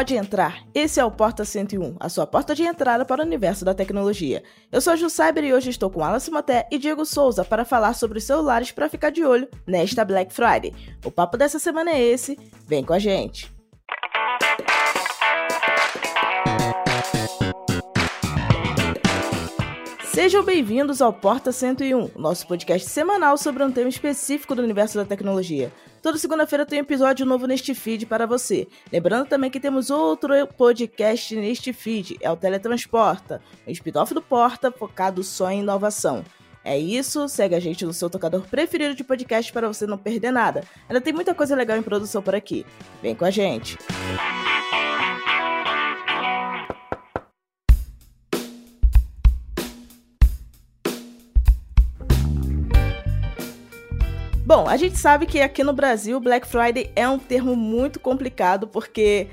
Pode entrar. Esse é o Porta 101, a sua porta de entrada para o universo da tecnologia. Eu sou a Ju Cyber e hoje estou com Alan Simoté e Diego Souza para falar sobre os celulares para ficar de olho nesta Black Friday. O papo dessa semana é esse. Vem com a gente. Sejam bem-vindos ao Porta 101, nosso podcast semanal sobre um tema específico do universo da tecnologia. Toda segunda-feira tem um episódio novo neste feed para você. Lembrando também que temos outro podcast neste feed, é o Teletransporta, um spin-off do Porta focado só em inovação. É isso, segue a gente no seu tocador preferido de podcast para você não perder nada. Ainda tem muita coisa legal em produção por aqui. Vem com a gente! Bom, a gente sabe que aqui no Brasil Black Friday é um termo muito complicado porque,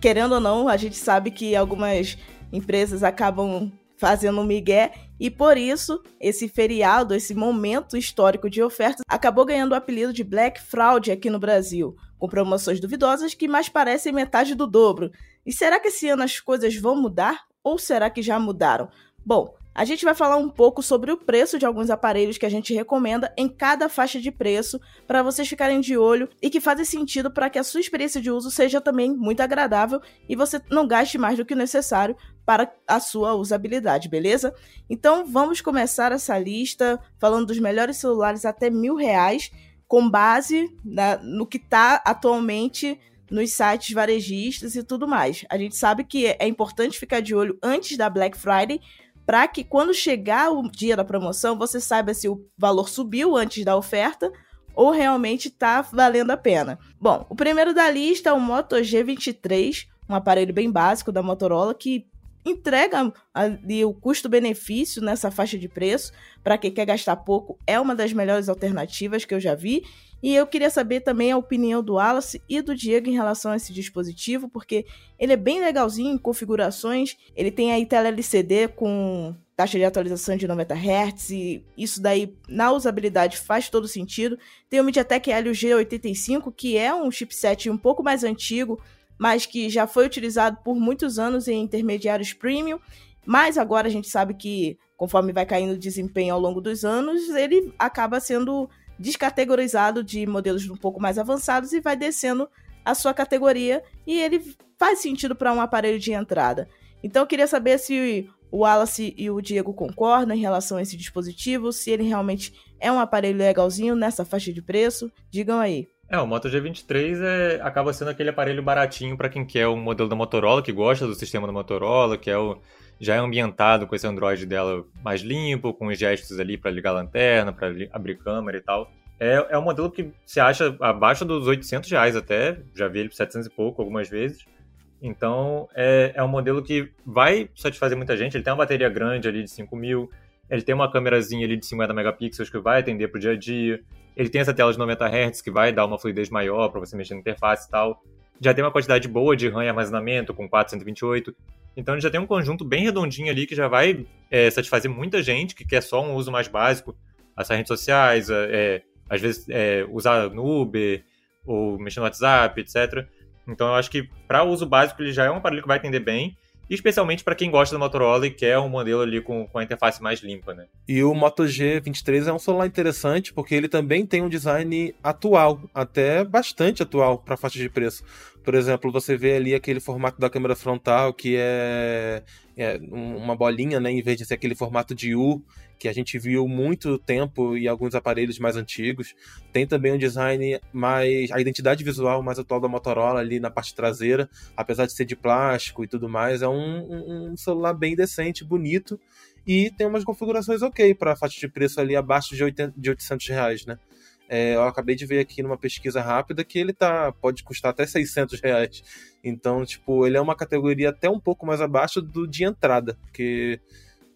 querendo ou não, a gente sabe que algumas empresas acabam fazendo um migué e por isso esse feriado, esse momento histórico de ofertas, acabou ganhando o apelido de Black Fraud aqui no Brasil, com promoções duvidosas que mais parecem metade do dobro. E será que esse ano as coisas vão mudar ou será que já mudaram? Bom, a gente vai falar um pouco sobre o preço de alguns aparelhos que a gente recomenda em cada faixa de preço para vocês ficarem de olho e que fazem sentido para que a sua experiência de uso seja também muito agradável e você não gaste mais do que o necessário para a sua usabilidade, beleza? Então vamos começar essa lista falando dos melhores celulares até mil reais com base na, no que está atualmente nos sites varejistas e tudo mais. A gente sabe que é importante ficar de olho antes da Black Friday para que quando chegar o dia da promoção você saiba se o valor subiu antes da oferta ou realmente está valendo a pena. Bom, o primeiro da lista é o Moto G23, um aparelho bem básico da Motorola que entrega ali o custo-benefício nessa faixa de preço. Para quem quer gastar pouco, é uma das melhores alternativas que eu já vi e eu queria saber também a opinião do Wallace e do Diego em relação a esse dispositivo, porque ele é bem legalzinho em configurações. Ele tem aí tela LCD com taxa de atualização de 90 Hz e isso daí na usabilidade faz todo sentido. Tem o MediaTek Helio G85, que é um chipset um pouco mais antigo, mas que já foi utilizado por muitos anos em intermediários premium. Mas agora a gente sabe que, conforme vai caindo o desempenho ao longo dos anos, ele acaba sendo descategorizado de modelos um pouco mais avançados e vai descendo a sua categoria e ele faz sentido para um aparelho de entrada. Então eu queria saber se o Wallace e o Diego concordam em relação a esse dispositivo, se ele realmente é um aparelho legalzinho nessa faixa de preço. Digam aí. É, o Moto G23 é, acaba sendo aquele aparelho baratinho para quem quer o modelo da Motorola, que gosta do sistema da Motorola, que é o, já é ambientado com esse Android dela mais limpo, com os gestos ali para ligar a lanterna, para abrir câmera e tal. É, é um modelo que se acha abaixo dos 800 reais até, já vi ele por 700 e pouco algumas vezes. Então, é, é um modelo que vai satisfazer muita gente. Ele tem uma bateria grande ali de 5 mil, ele tem uma câmerazinha ali de 50 megapixels que vai atender para o dia a dia. Ele tem essa tela de 90 Hz que vai dar uma fluidez maior para você mexer na interface e tal. Já tem uma quantidade boa de RAM e armazenamento com 428. Então ele já tem um conjunto bem redondinho ali que já vai é, satisfazer muita gente que quer só um uso mais básico, acessar redes sociais, é, às vezes é, usar no Uber ou mexer no WhatsApp, etc. Então eu acho que para uso básico ele já é um aparelho que vai atender bem especialmente para quem gosta da Motorola e quer um modelo ali com, com a interface mais limpa, né? E o Moto G23 é um celular interessante porque ele também tem um design atual, até bastante atual para faixa de preço. Por exemplo, você vê ali aquele formato da câmera frontal que é, é uma bolinha, né, em vez de ser aquele formato de U que a gente viu muito tempo em alguns aparelhos mais antigos. Tem também um design mais. a identidade visual mais atual da Motorola ali na parte traseira, apesar de ser de plástico e tudo mais. É um, um celular bem decente, bonito e tem umas configurações ok para faixa de preço ali abaixo de, 80, de 800 reais, né? É, eu acabei de ver aqui numa pesquisa rápida que ele tá pode custar até 600 reais. Então, tipo, ele é uma categoria até um pouco mais abaixo do de entrada, porque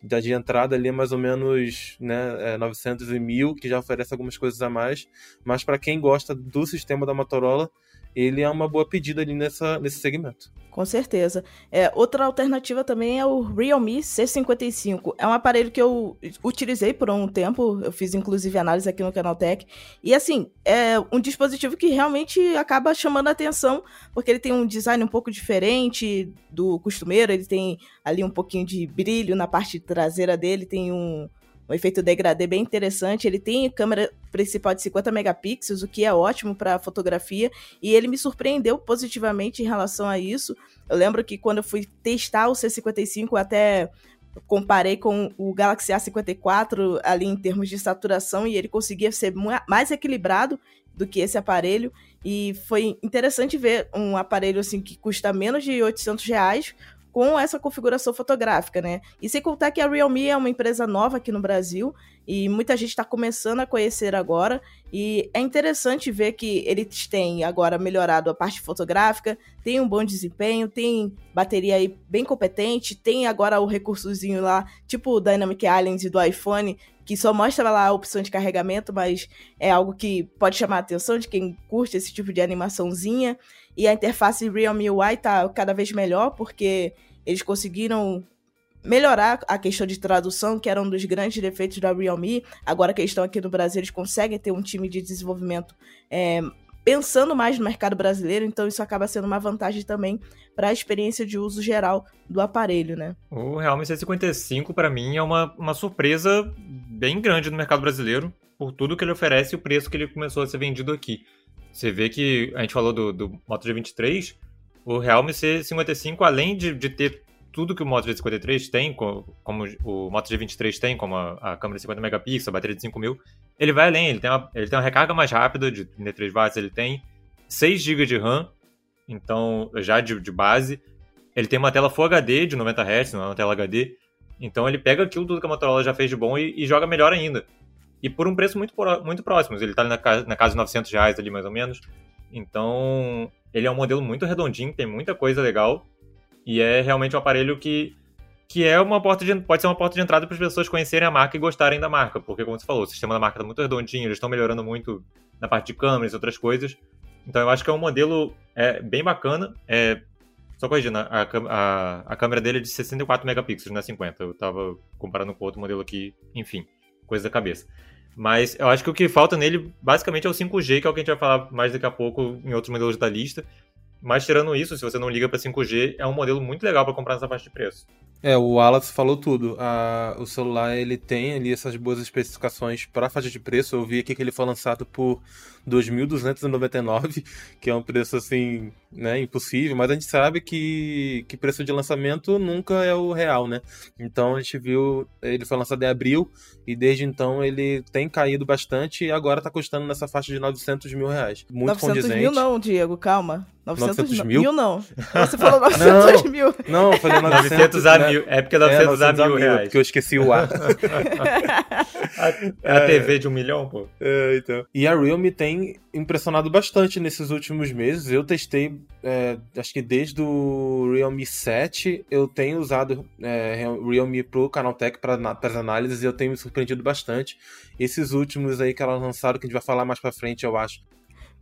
da de entrada ali é mais ou menos né, é 900 e mil, que já oferece algumas coisas a mais. Mas para quem gosta do sistema da Motorola, ele é uma boa pedida ali nessa, nesse segmento. Com certeza. É, outra alternativa também é o Realme C55. É um aparelho que eu utilizei por um tempo, eu fiz inclusive análise aqui no Canaltech. E assim, é um dispositivo que realmente acaba chamando a atenção, porque ele tem um design um pouco diferente do costumeiro, ele tem ali um pouquinho de brilho na parte traseira dele, tem um, um efeito degradê bem interessante. Ele tem câmera principal de 50 megapixels, o que é ótimo para fotografia, e ele me surpreendeu positivamente em relação a isso. Eu lembro que quando eu fui testar o C55, até comparei com o Galaxy A54 ali em termos de saturação e ele conseguia ser mais equilibrado do que esse aparelho e foi interessante ver um aparelho assim que custa menos de 800 reais com essa configuração fotográfica, né? E sem contar que a Realme é uma empresa nova aqui no Brasil e muita gente está começando a conhecer agora. E é interessante ver que eles têm agora melhorado a parte fotográfica, tem um bom desempenho, tem bateria aí bem competente, tem agora o recursozinho lá, tipo o Dynamic Island do iPhone, que só mostra lá a opção de carregamento, mas é algo que pode chamar a atenção de quem curte esse tipo de animaçãozinha. E a interface Realme UI tá cada vez melhor, porque eles conseguiram melhorar a questão de tradução, que era um dos grandes defeitos da Realme. Agora que eles estão aqui no Brasil, eles conseguem ter um time de desenvolvimento é, pensando mais no mercado brasileiro, então isso acaba sendo uma vantagem também para a experiência de uso geral do aparelho, né? O Realme C55 para mim é uma, uma surpresa bem grande no mercado brasileiro por tudo que ele oferece e o preço que ele começou a ser vendido aqui. Você vê que a gente falou do, do Moto G23, o Realme C55, além de, de ter tudo que o Moto G53 tem, como, o Moto G23 tem, como a, a câmera de 50 megapixels, a bateria de 5000, ele vai além, ele tem, uma, ele tem uma recarga mais rápida de 33 watts, ele tem 6 GB de RAM, então já de, de, base, ele tem uma tela Full HD de 90 Hz, não é uma tela HD, então ele pega aquilo tudo que a Motorola já fez de bom e, e joga melhor ainda. E por um preço muito, muito próximo, ele está na, na casa de 900 reais ali mais ou menos, então ele é um modelo muito redondinho, tem muita coisa legal. E é realmente um aparelho que, que é uma porta de, pode ser uma porta de entrada para as pessoas conhecerem a marca e gostarem da marca. Porque, como você falou, o sistema da marca está muito redondinho, eles estão melhorando muito na parte de câmeras e outras coisas. Então eu acho que é um modelo é, bem bacana. É, só corrigindo, a, a, a câmera dele é de 64 megapixels, não é 50. Eu estava comparando com outro modelo aqui, enfim, coisa da cabeça. Mas eu acho que o que falta nele, basicamente, é o 5G, que é o que a gente vai falar mais daqui a pouco em outros modelos da lista. Mas tirando isso, se você não liga para 5G, é um modelo muito legal para comprar nessa faixa de preço. É, o Wallace falou tudo. A, o celular ele tem ali essas boas especificações para faixa de preço. Eu vi aqui que ele foi lançado por 2.299, que é um preço assim, né, impossível, mas a gente sabe que, que preço de lançamento nunca é o real, né? Então a gente viu, ele foi lançado em abril e desde então ele tem caído bastante e agora tá custando nessa faixa de 900 mil reais. Muito 900 condizente. mil não, Diego, calma. 900, 900 mil? mil não. Você falou 900 não, mil. Não, eu falei 900, 900 a né? mil. É porque 900, é, 900 a mil, reais. Porque eu esqueci o A. a, a TV de um milhão, pô. É, então. E a Realme tem impressionado bastante nesses últimos meses. Eu testei, é, acho que desde o Realme 7, eu tenho usado é, Realme Pro Canaltech para as análises e eu tenho me surpreendido bastante. Esses últimos aí que ela lançaram, que a gente vai falar mais para frente, eu acho.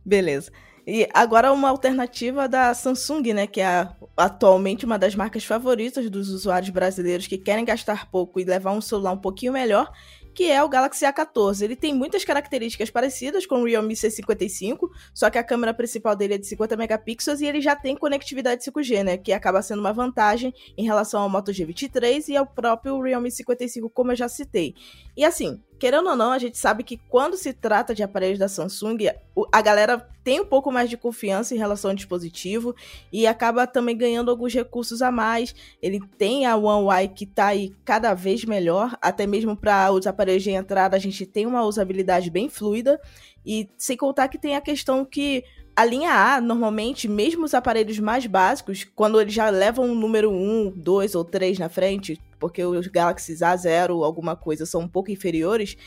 Beleza. E agora uma alternativa da Samsung, né, que é atualmente uma das marcas favoritas dos usuários brasileiros que querem gastar pouco e levar um celular um pouquinho melhor que é o Galaxy A14. Ele tem muitas características parecidas com o Realme C55, só que a câmera principal dele é de 50 megapixels e ele já tem conectividade 5G, né, que acaba sendo uma vantagem em relação ao Moto G23 e ao próprio Realme 55, como eu já citei. E assim, querendo ou não, a gente sabe que quando se trata de aparelhos da Samsung, a galera tem um pouco mais de confiança em relação ao dispositivo e acaba também ganhando alguns recursos a mais. Ele tem a One UI que está aí cada vez melhor, até mesmo para os aparelhos de entrada a gente tem uma usabilidade bem fluida e sem contar que tem a questão que a linha A, normalmente, mesmo os aparelhos mais básicos, quando eles já levam um número 1, 2 ou 3 na frente, porque os Galaxy A0 alguma coisa são um pouco inferiores,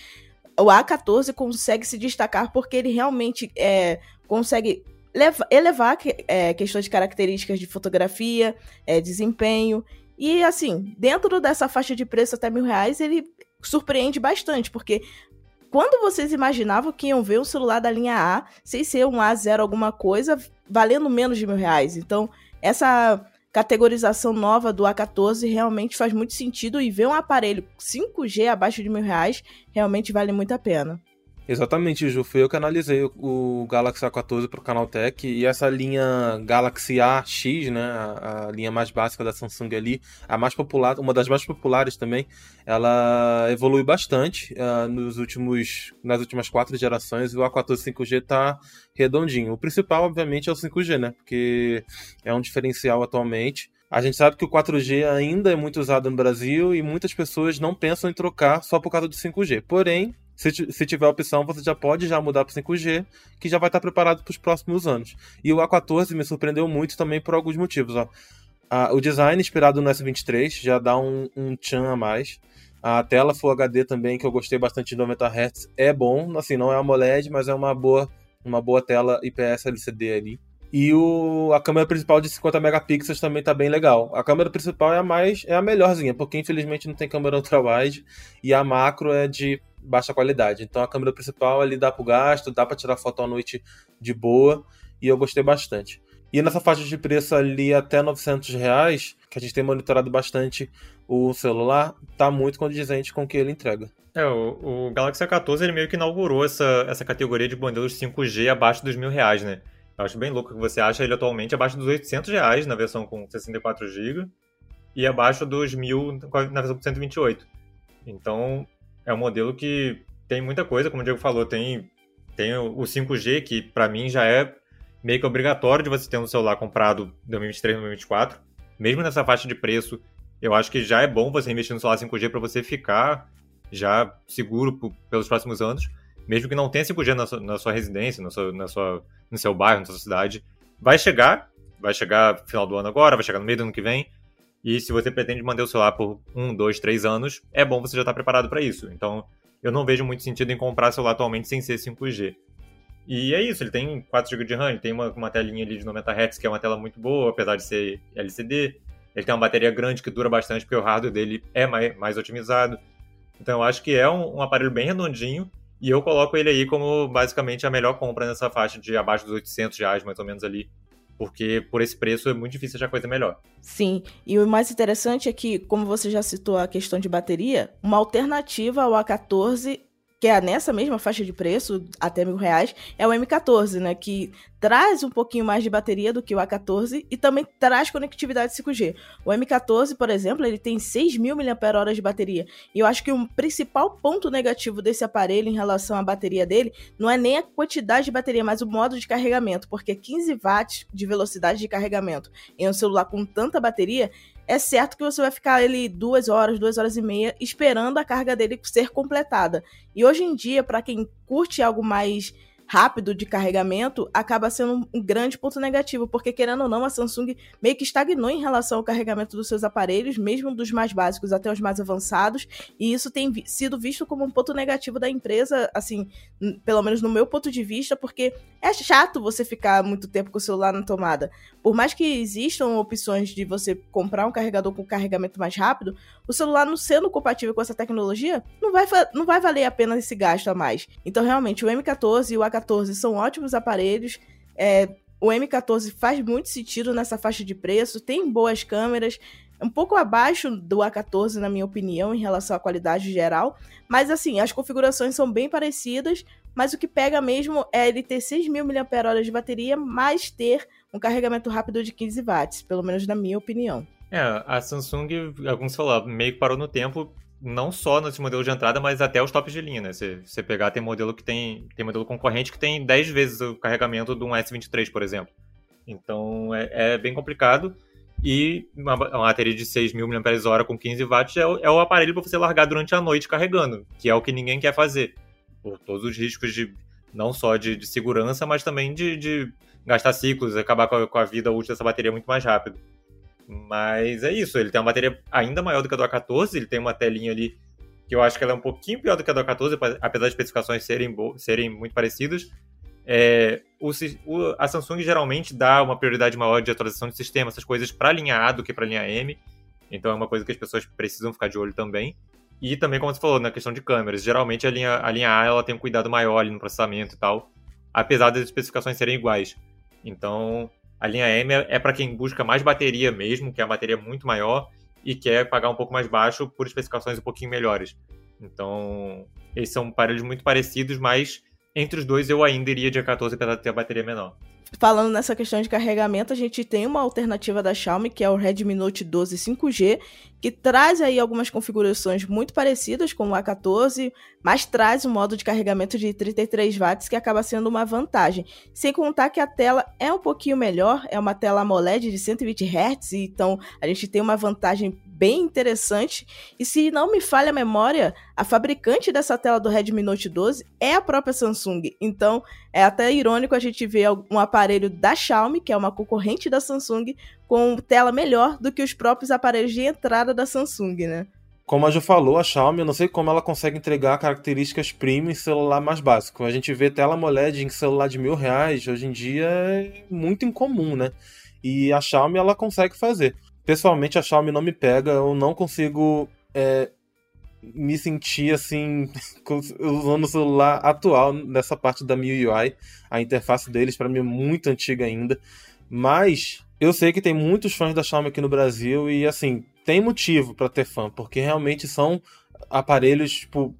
o A14 consegue se destacar porque ele realmente é, consegue leva, elevar é, questões de características de fotografia, é, desempenho. E assim, dentro dessa faixa de preço até mil reais, ele surpreende bastante, porque quando vocês imaginavam que iam ver um celular da linha A, sem ser um A0 alguma coisa, valendo menos de mil reais. Então, essa categorização nova do A14 realmente faz muito sentido e ver um aparelho 5G abaixo de mil reais realmente vale muito a pena. Exatamente, Ju. Foi eu que analisei o Galaxy A14 para o Canaltech e essa linha Galaxy AX, né, a, a, linha mais básica da Samsung ali, a mais popular, uma das mais populares também, ela evolui bastante uh, nos últimos, nas últimas quatro gerações e o A14 5G está redondinho. O principal, obviamente, é o 5G, né, porque é um diferencial atualmente. A gente sabe que o 4G ainda é muito usado no Brasil e muitas pessoas não pensam em trocar só por causa do 5G. Porém, se, se tiver opção, você já pode já mudar para 5G, que já vai estar preparado para os próximos anos. E o A14 me surpreendeu muito também por alguns motivos. Ó. o design inspirado no S23 já dá um, um tchan a mais. A tela Full HD também, que eu gostei bastante de 90 Hz, é bom. Assim, não é AMOLED, mas é uma boa, uma boa tela IPS LCD ali. E o, a câmera principal de 50 megapixels também tá bem legal. A câmera principal é a mais é a melhorzinha, porque infelizmente não tem câmera ultra-wide e a macro é de baixa qualidade. Então a câmera principal ali dá pro gasto, dá para tirar foto à noite de boa e eu gostei bastante. E nessa faixa de preço ali até 900 reais, que a gente tem monitorado bastante o celular, tá muito condizente com o que ele entrega. É, o, o Galaxy A14 ele meio que inaugurou essa, essa categoria de modelos 5G abaixo dos mil reais, né? Eu acho bem louco que você acha ele atualmente abaixo dos 800 reais na versão com 64 GB e abaixo dos mil na versão com 128. Então, é um modelo que tem muita coisa, como o Diego falou, tem, tem o 5G, que para mim já é meio que obrigatório de você ter um celular comprado 2023, 2024. Mesmo nessa faixa de preço, eu acho que já é bom você investir no celular 5G para você ficar já seguro pelos próximos anos. Mesmo que não tenha 5G na sua, na sua residência, na sua, na sua, no seu bairro, na sua cidade. Vai chegar, vai chegar final do ano agora, vai chegar no meio do ano que vem. E se você pretende manter o celular por um, dois, três anos, é bom você já estar tá preparado para isso. Então, eu não vejo muito sentido em comprar celular atualmente sem ser 5G. E é isso, ele tem 4 GB de RAM, ele tem uma, uma telinha ali de 90 Hz, que é uma tela muito boa, apesar de ser LCD. Ele tem uma bateria grande que dura bastante, porque o hardware dele é mais, mais otimizado. Então eu acho que é um, um, aparelho bem redondinho, e eu coloco ele aí como basicamente a melhor compra nessa faixa de abaixo dos 800 reais, mais ou menos ali, porque por esse preço é muito difícil achar coisa melhor. Sim, e o mais interessante é que, como você já citou a questão de bateria, uma alternativa ao A14 que é nessa mesma faixa de preço, até mil reais, é o M14, né? Que traz um pouquinho mais de bateria do que o A14 e também traz conectividade 5G. O M14, por exemplo, ele tem 6 mil mAh de bateria. E eu acho que o principal ponto negativo desse aparelho em relação à bateria dele não é nem a quantidade de bateria, mas o modo de carregamento, porque 15 watts de velocidade de carregamento em um celular com tanta bateria é certo que você vai ficar ali duas horas, duas horas e meia esperando a carga dele ser completada. E hoje em dia, para quem curte algo mais rápido de carregamento acaba sendo um grande ponto negativo, porque querendo ou não, a Samsung meio que estagnou em relação ao carregamento dos seus aparelhos, mesmo dos mais básicos até os mais avançados, e isso tem vi sido visto como um ponto negativo da empresa, assim, pelo menos no meu ponto de vista, porque é chato você ficar muito tempo com o celular na tomada. Por mais que existam opções de você comprar um carregador com carregamento mais rápido, o celular não sendo compatível com essa tecnologia, não vai, não vai valer a pena esse gasto a mais. Então, realmente, o M14 e o A14 são ótimos aparelhos. É, o M14 faz muito sentido nessa faixa de preço, tem boas câmeras, um pouco abaixo do A14, na minha opinião, em relação à qualidade geral. Mas assim, as configurações são bem parecidas, mas o que pega mesmo é ele ter 6.000 mAh de bateria, mais ter um carregamento rápido de 15 watts, pelo menos na minha opinião. É, a Samsung, como você falou, meio que parou no tempo, não só nesse modelo de entrada, mas até os tops de linha, né? Você, você pegar, tem modelo que tem. Tem modelo concorrente que tem 10 vezes o carregamento de um S23, por exemplo. Então é, é bem complicado. E uma, uma bateria de 6.000 mAh com 15 watts é o, é o aparelho para você largar durante a noite carregando, que é o que ninguém quer fazer. Por todos os riscos de não só de, de segurança, mas também de, de gastar ciclos, acabar com a, com a vida útil dessa bateria muito mais rápido. Mas é isso, ele tem uma bateria ainda maior do que a do A14, ele tem uma telinha ali que eu acho que ela é um pouquinho pior do que a do A14, apesar das especificações serem, serem muito parecidas. É, o, o, a Samsung geralmente dá uma prioridade maior de atualização de sistema, essas coisas para a linha A do que para a linha M. Então é uma coisa que as pessoas precisam ficar de olho também. E também, como você falou, na questão de câmeras, geralmente a linha, a linha A ela tem um cuidado maior ali no processamento e tal, apesar das especificações serem iguais. Então, a linha M é, é para quem busca mais bateria mesmo, que é a bateria muito maior e quer pagar um pouco mais baixo por especificações um pouquinho melhores. Então, eles são aparelhos muito parecidos, mas entre os dois eu ainda iria de A14 para ter a bateria menor falando nessa questão de carregamento, a gente tem uma alternativa da Xiaomi, que é o Redmi Note 12 5G, que traz aí algumas configurações muito parecidas com o A14, mas traz um modo de carregamento de 33 watts que acaba sendo uma vantagem. Sem contar que a tela é um pouquinho melhor, é uma tela AMOLED de 120 Hz, então a gente tem uma vantagem bem interessante. E se não me falha a memória, a fabricante dessa tela do Redmi Note 12 é a própria Samsung. Então é até irônico a gente ver um aparelho da Xiaomi, que é uma concorrente da Samsung, com tela melhor do que os próprios aparelhos de entrada da Samsung, né? Como a Ju falou, a Xiaomi, eu não sei como ela consegue entregar características premium em celular mais básico. A gente vê tela AMOLED em celular de mil reais, hoje em dia é muito incomum, né? E a Xiaomi, ela consegue fazer pessoalmente a Xiaomi não me pega, eu não consigo é, me sentir assim usando o celular atual nessa parte da MIUI. A interface deles para mim é muito antiga ainda, mas eu sei que tem muitos fãs da Xiaomi aqui no Brasil e assim, tem motivo para ter fã, porque realmente são aparelhos tipo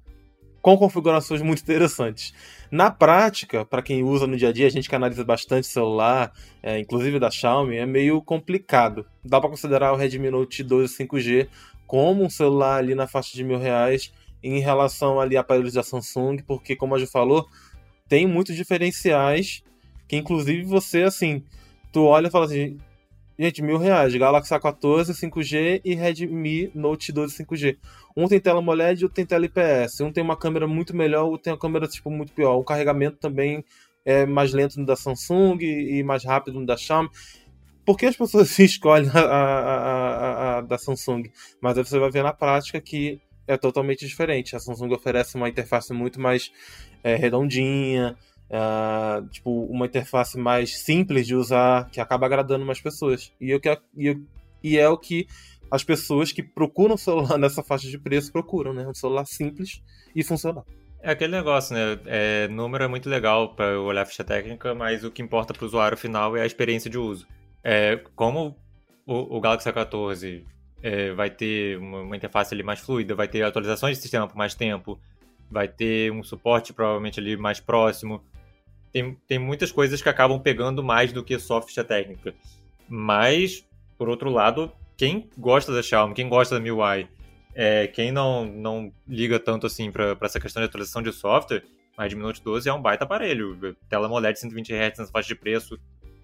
com configurações muito interessantes. Na prática, para quem usa no dia a dia, a gente que analisa bastante celular, é, inclusive da Xiaomi, é meio complicado. Dá para considerar o Redmi Note 12 5G como um celular ali na faixa de mil reais em relação ali a aparelhos da Samsung, porque como a Ju falou, tem muitos diferenciais que inclusive você assim, tu olha e fala assim, gente, mil reais, Galaxy A14 5G e Redmi Note 12 5G. Um tem tela AMOLED e outro tem tela IPS. Um tem uma câmera muito melhor, outro tem uma câmera tipo, muito pior. O carregamento também é mais lento no da Samsung e mais rápido no da Xiaomi. Por que as pessoas escolhem a, a, a, a, da Samsung? Mas aí você vai ver na prática que é totalmente diferente. A Samsung oferece uma interface muito mais é, redondinha, é, tipo, uma interface mais simples de usar, que acaba agradando mais pessoas. E, eu, e, e é o que as pessoas que procuram celular nessa faixa de preço procuram, né? Um celular simples e funcional. É aquele negócio, né? É, número é muito legal para olhar a ficha técnica, mas o que importa para o usuário final é a experiência de uso. É, como o, o Galaxy A14 é, vai ter uma, uma, interface ali mais fluida, vai ter atualizações de sistema por mais tempo, vai ter um suporte provavelmente ali mais próximo. Tem, tem muitas coisas que acabam pegando mais do que só ficha técnica. Mas, por outro lado, quem gosta da Xiaomi, quem gosta da MIUI, é, quem não, não liga tanto assim para essa questão de atualização de software, a Redmi Note 12 é um baita aparelho. Tela AMOLED 120 Hz nessa faixa de preço,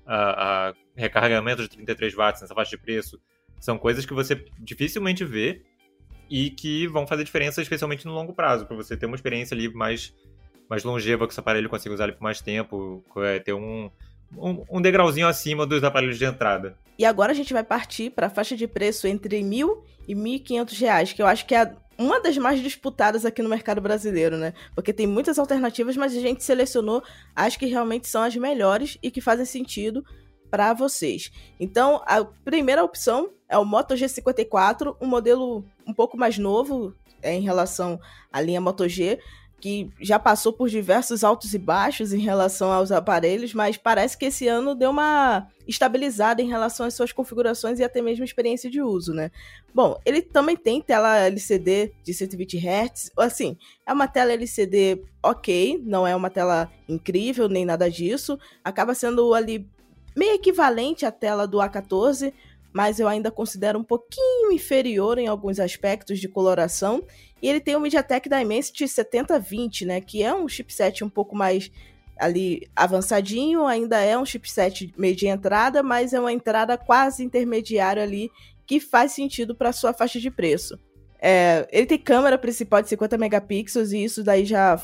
a, a recarregamento de 33 watts nessa faixa de preço, são coisas que você dificilmente vê e que vão fazer diferença, especialmente no longo prazo, para você ter uma experiência ali mais, mais longeva com esse aparelho, consiga usar ele por mais tempo, é, ter um, um, um degrauzinho acima dos aparelhos de entrada. E agora a gente vai partir para a faixa de preço entre mil e mil quinhentos reais, que eu acho que é uma das mais disputadas aqui no mercado brasileiro, né? Porque tem muitas alternativas, mas a gente selecionou as que realmente são as melhores e que fazem sentido para vocês. Então, a primeira opção é o Moto G54, um modelo um pouco mais novo é, em relação à linha Moto G, que já passou por diversos altos e baixos em relação aos aparelhos, mas parece que esse ano deu uma estabilizada em relação às suas configurações e até mesmo experiência de uso, né? Bom, ele também tem tela LCD de 120 Hz, assim, é uma tela LCD ok, não é uma tela incrível nem nada disso, acaba sendo ali meio equivalente à tela do A14, mas eu ainda considero um pouquinho inferior em alguns aspectos de coloração. E ele tem o MediaTek Dimensity 7020, né, que é um chipset um pouco mais ali avançadinho, ainda é um chipset meio de entrada, mas é uma entrada quase intermediária ali que faz sentido para sua faixa de preço. É, ele tem câmera principal de 50 megapixels e isso daí já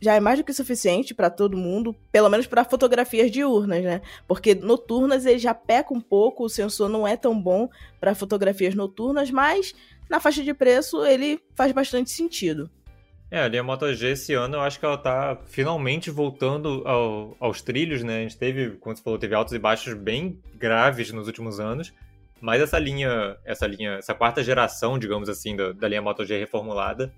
já é mais do que suficiente para todo mundo, pelo menos para fotografias diurnas, né? Porque noturnas ele já peca um pouco, o sensor não é tão bom para fotografias noturnas, mas na faixa de preço ele faz bastante sentido. É, a linha Moto G esse ano eu acho que ela tá finalmente voltando ao, aos trilhos, né? A gente teve, como você falou, teve altos e baixos bem graves nos últimos anos, mas essa linha, essa linha, essa quarta geração, digamos assim, da, da linha Moto G reformulada,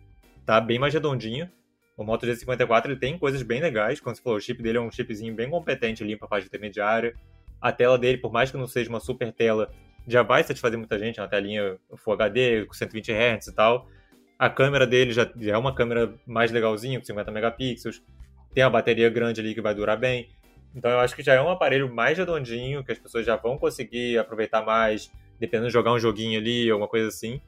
tá bem mais redondinha O Moto G54 ele tem coisas bem legais, quando você falou, o chip dele é um chipzinho bem competente ali para faixa intermediária. A tela dele, por mais que não seja uma super tela, já vai satisfazer muita gente, é uma telinha Full HD com 120 Hz e tal. A câmera dele já, é uma câmera mais legalzinha, com 50 megapixels. Tem a bateria grande ali que vai durar bem. Então eu acho que já é um aparelho mais redondinho, que as pessoas já vão conseguir aproveitar mais, dependendo de jogar um joguinho ali, alguma coisa assim.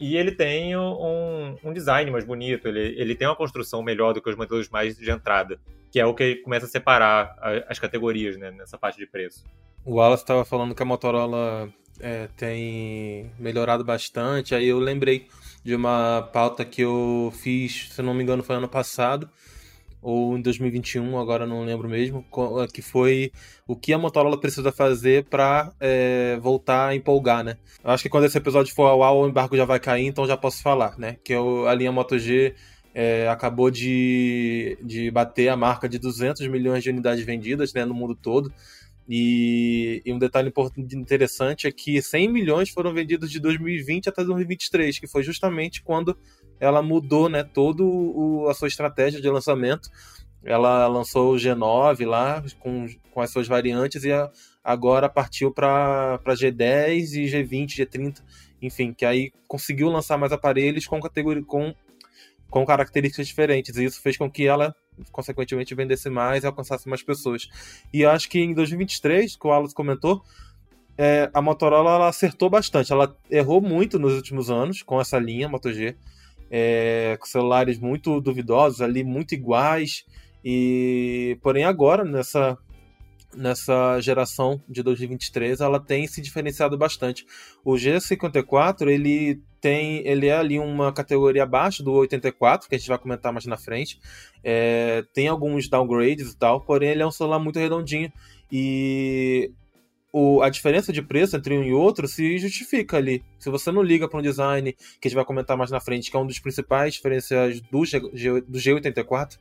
E ele tem um, um design mais bonito, ele, ele tem uma construção melhor do que os modelos mais de entrada, que é o que começa a separar as categorias né, nessa parte de preço. O Wallace estava falando que a Motorola é, tem melhorado bastante, aí eu lembrei de uma pauta que eu fiz, se não me engano, foi ano passado, ou em 2021, agora não lembro mesmo, eh, que foi o que a Motorola precisa fazer para é, voltar a empolgar, né? Eu acho que quando esse episódio for ao ar, o embargo já vai cair, então já posso falar, né? Que eu, a linha Moto G é, acabou de, de bater a marca de 200 milhões de unidades vendidas né, no mundo todo. E, e, um detalhe interessante é que 100 milhões foram vendidos de 2020 até 2023, que foi justamente quando ela mudou né, toda a sua estratégia de lançamento. Ela lançou o G9 lá com, com as suas variantes e a, agora partiu para G10 e G20, G30, enfim, que aí conseguiu lançar mais aparelhos com categoria com, com características diferentes. E isso fez com que ela consequentemente vendesse mais e alcançasse mais pessoas. E acho que em 2023, que o Alan comentou, é, a Motorola acertou bastante. Ela errou muito nos últimos anos com essa linha Moto G, é, com celulares muito duvidosos ali, muito iguais. E porém agora nessa nessa geração de 2023 ela tem se diferenciado bastante. O G54 ele tem ele é ali uma categoria abaixo do 84 que a gente vai comentar mais na frente. É, tem alguns downgrades e tal, porém ele é um celular muito redondinho e o, a diferença de preço entre um e outro se justifica ali. Se você não liga para um design que a gente vai comentar mais na frente, que é um dos principais diferenciais do, G, do G84,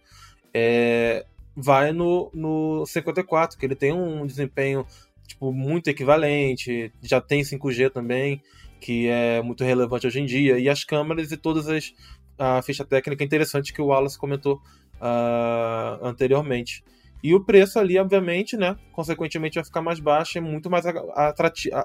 é, vai no, no 54, que ele tem um desempenho tipo, muito equivalente, já tem 5G também, que é muito relevante hoje em dia, e as câmeras e todas as a ficha técnica interessante que o Wallace comentou uh, anteriormente. E o preço ali, obviamente, né, consequentemente vai ficar mais baixo e muito mais atrativo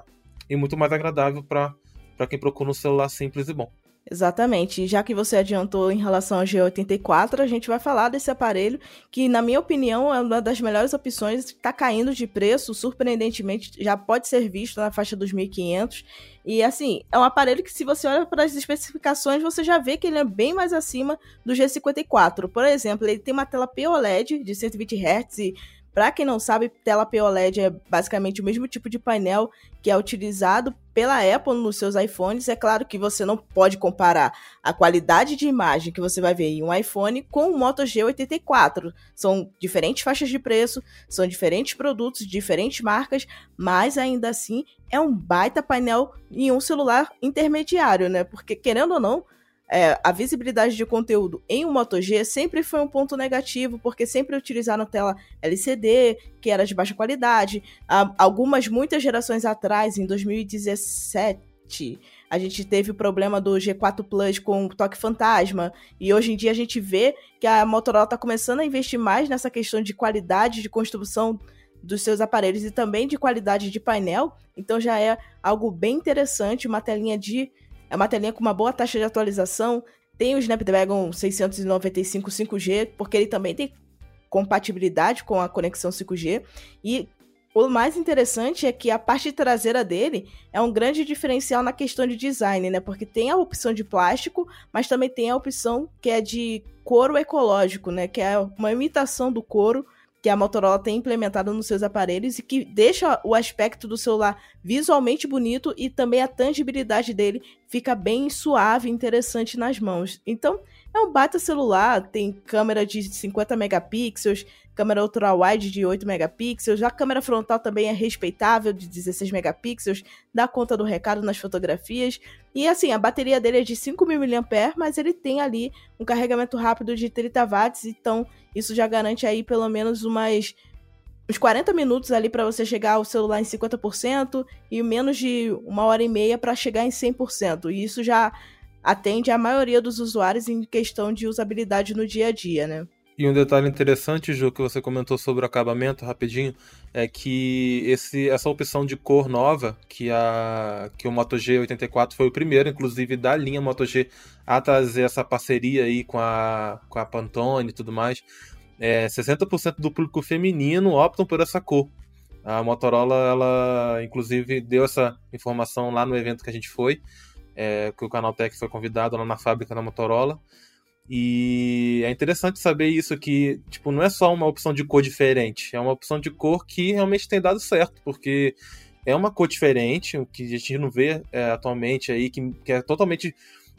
e muito mais agradável para quem procura um celular simples e bom. Exatamente. Já que você adiantou em relação ao G84, a gente vai falar desse aparelho que, na minha opinião, é uma das melhores opções. Está caindo de preço, surpreendentemente, já pode ser visto na faixa dos 1.500. E, assim, é um aparelho que, se você olha para as especificações, você já vê que ele é bem mais acima do G54. Por exemplo, ele tem uma tela POLED de 120 Hz e para quem não sabe, tela POLED é basicamente o mesmo tipo de painel que é utilizado pela Apple nos seus iPhones. É claro que você não pode comparar a qualidade de imagem que você vai ver em um iPhone com o Moto G84. São diferentes faixas de preço, são diferentes produtos, diferentes marcas, mas ainda assim é um baita painel em um celular intermediário, né? Porque querendo ou não, é, a visibilidade de conteúdo em um Moto G sempre foi um ponto negativo, porque sempre utilizaram tela LCD, que era de baixa qualidade. algumas, muitas gerações atrás, em 2017, a gente teve o problema do G4 Plus com toque fantasma, e hoje em dia a gente vê que a Motorola está começando a investir mais nessa questão de qualidade de construção dos seus aparelhos e também de qualidade de painel, então já é algo bem interessante, uma telinha de é uma telinha com uma boa taxa de atualização. Tem o Snapdragon 695 5G, porque ele também tem compatibilidade com a conexão 5G. E o mais interessante é que a parte traseira dele é um grande diferencial na questão de design, né? Porque tem a opção de plástico, mas também tem a opção que é de couro ecológico, né? Que é uma imitação do couro que a Motorola tem implementado nos seus aparelhos e que deixa o aspecto do celular visualmente bonito e também a tangibilidade dele fica bem suave e interessante nas mãos. Então, é um baita celular, tem câmera de 50 megapixels, câmera ultra-wide de 8 megapixels, a câmera frontal também é respeitável, de 16 megapixels, dá conta do recado nas fotografias. E assim, a bateria dele é de 5.000 mAh, mas ele tem ali um carregamento rápido de 30 watts, então isso já garante aí pelo menos umas uns 40 minutos ali para você chegar ao celular em 50% e menos de uma hora e meia para chegar em 100%. E isso já atende a maioria dos usuários em questão de usabilidade no dia a dia, né? E um detalhe interessante, Ju, que você comentou sobre o acabamento rapidinho, é que esse, essa opção de cor nova, que, a, que o Moto G84 foi o primeiro, inclusive, da linha Moto G a trazer essa parceria aí com a, com a Pantone e tudo mais, é, 60% do público feminino optam por essa cor. A Motorola, ela inclusive deu essa informação lá no evento que a gente foi, é, que o Canaltech foi convidado lá na fábrica da Motorola. E é interessante saber isso que, tipo, não é só uma opção de cor diferente, é uma opção de cor que realmente tem dado certo, porque é uma cor diferente, o que a gente não vê é, atualmente aí, que, que é totalmente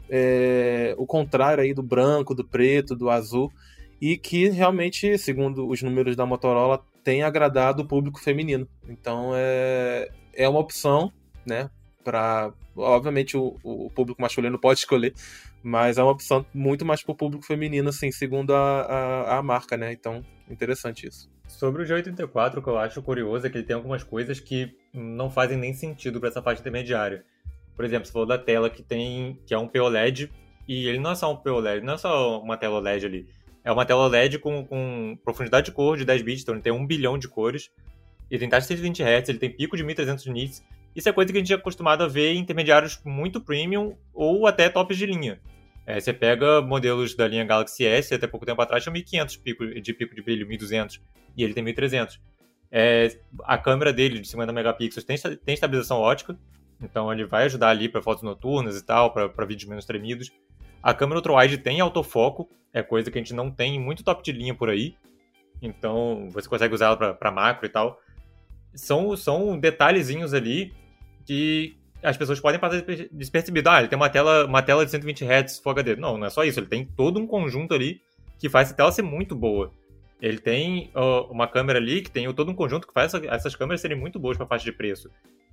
é, o contrário aí do branco, do preto, do azul, e que realmente, segundo os números da Motorola, tem agradado o público feminino. Então é, é uma opção, né, para obviamente o, o público masculino pode escolher, mas é uma opção muito mais para o público feminino, assim, segundo a, a, a, marca, né? Então, interessante isso. Sobre o G84, o que eu acho curioso é que ele tem algumas coisas que não fazem nem sentido para essa faixa intermediária. Por exemplo, você falou da tela que tem que é um POLED, e ele não é só um POLED, não é só uma tela LED ali. É uma tela LED com, com profundidade de cor de 10 bits, então ele tem 1 bilhão de cores. Ele tem taxa de 120 Hz, ele tem pico de 1300 nits. Isso é coisa que a gente é acostumado a ver em intermediários muito premium ou até tops de linha. É, você pega modelos da linha Galaxy S, até pouco tempo atrás tinha 1500 pico, de pico de brilho, 1200, e ele tem 1300. É, a câmera dele, de 50 megapixels, tem, tem estabilização ótica, então ele vai ajudar ali para fotos noturnas e tal, para vídeos menos tremidos. A câmera ultra-wide tem autofoco, é coisa que a gente não tem muito top de linha por aí, então você consegue usar ela para macro e tal. São, são detalhezinhos ali que as pessoas podem passar despercebido. Ah, ele tem uma tela, uma tela de 120 Hz Full HD. Não, não é só isso. Ele tem todo um conjunto ali que faz essa tela ser muito boa. Ele tem uh, uma câmera ali que tem todo um conjunto que faz essa, essas câmeras serem muito boas para faixa de preço.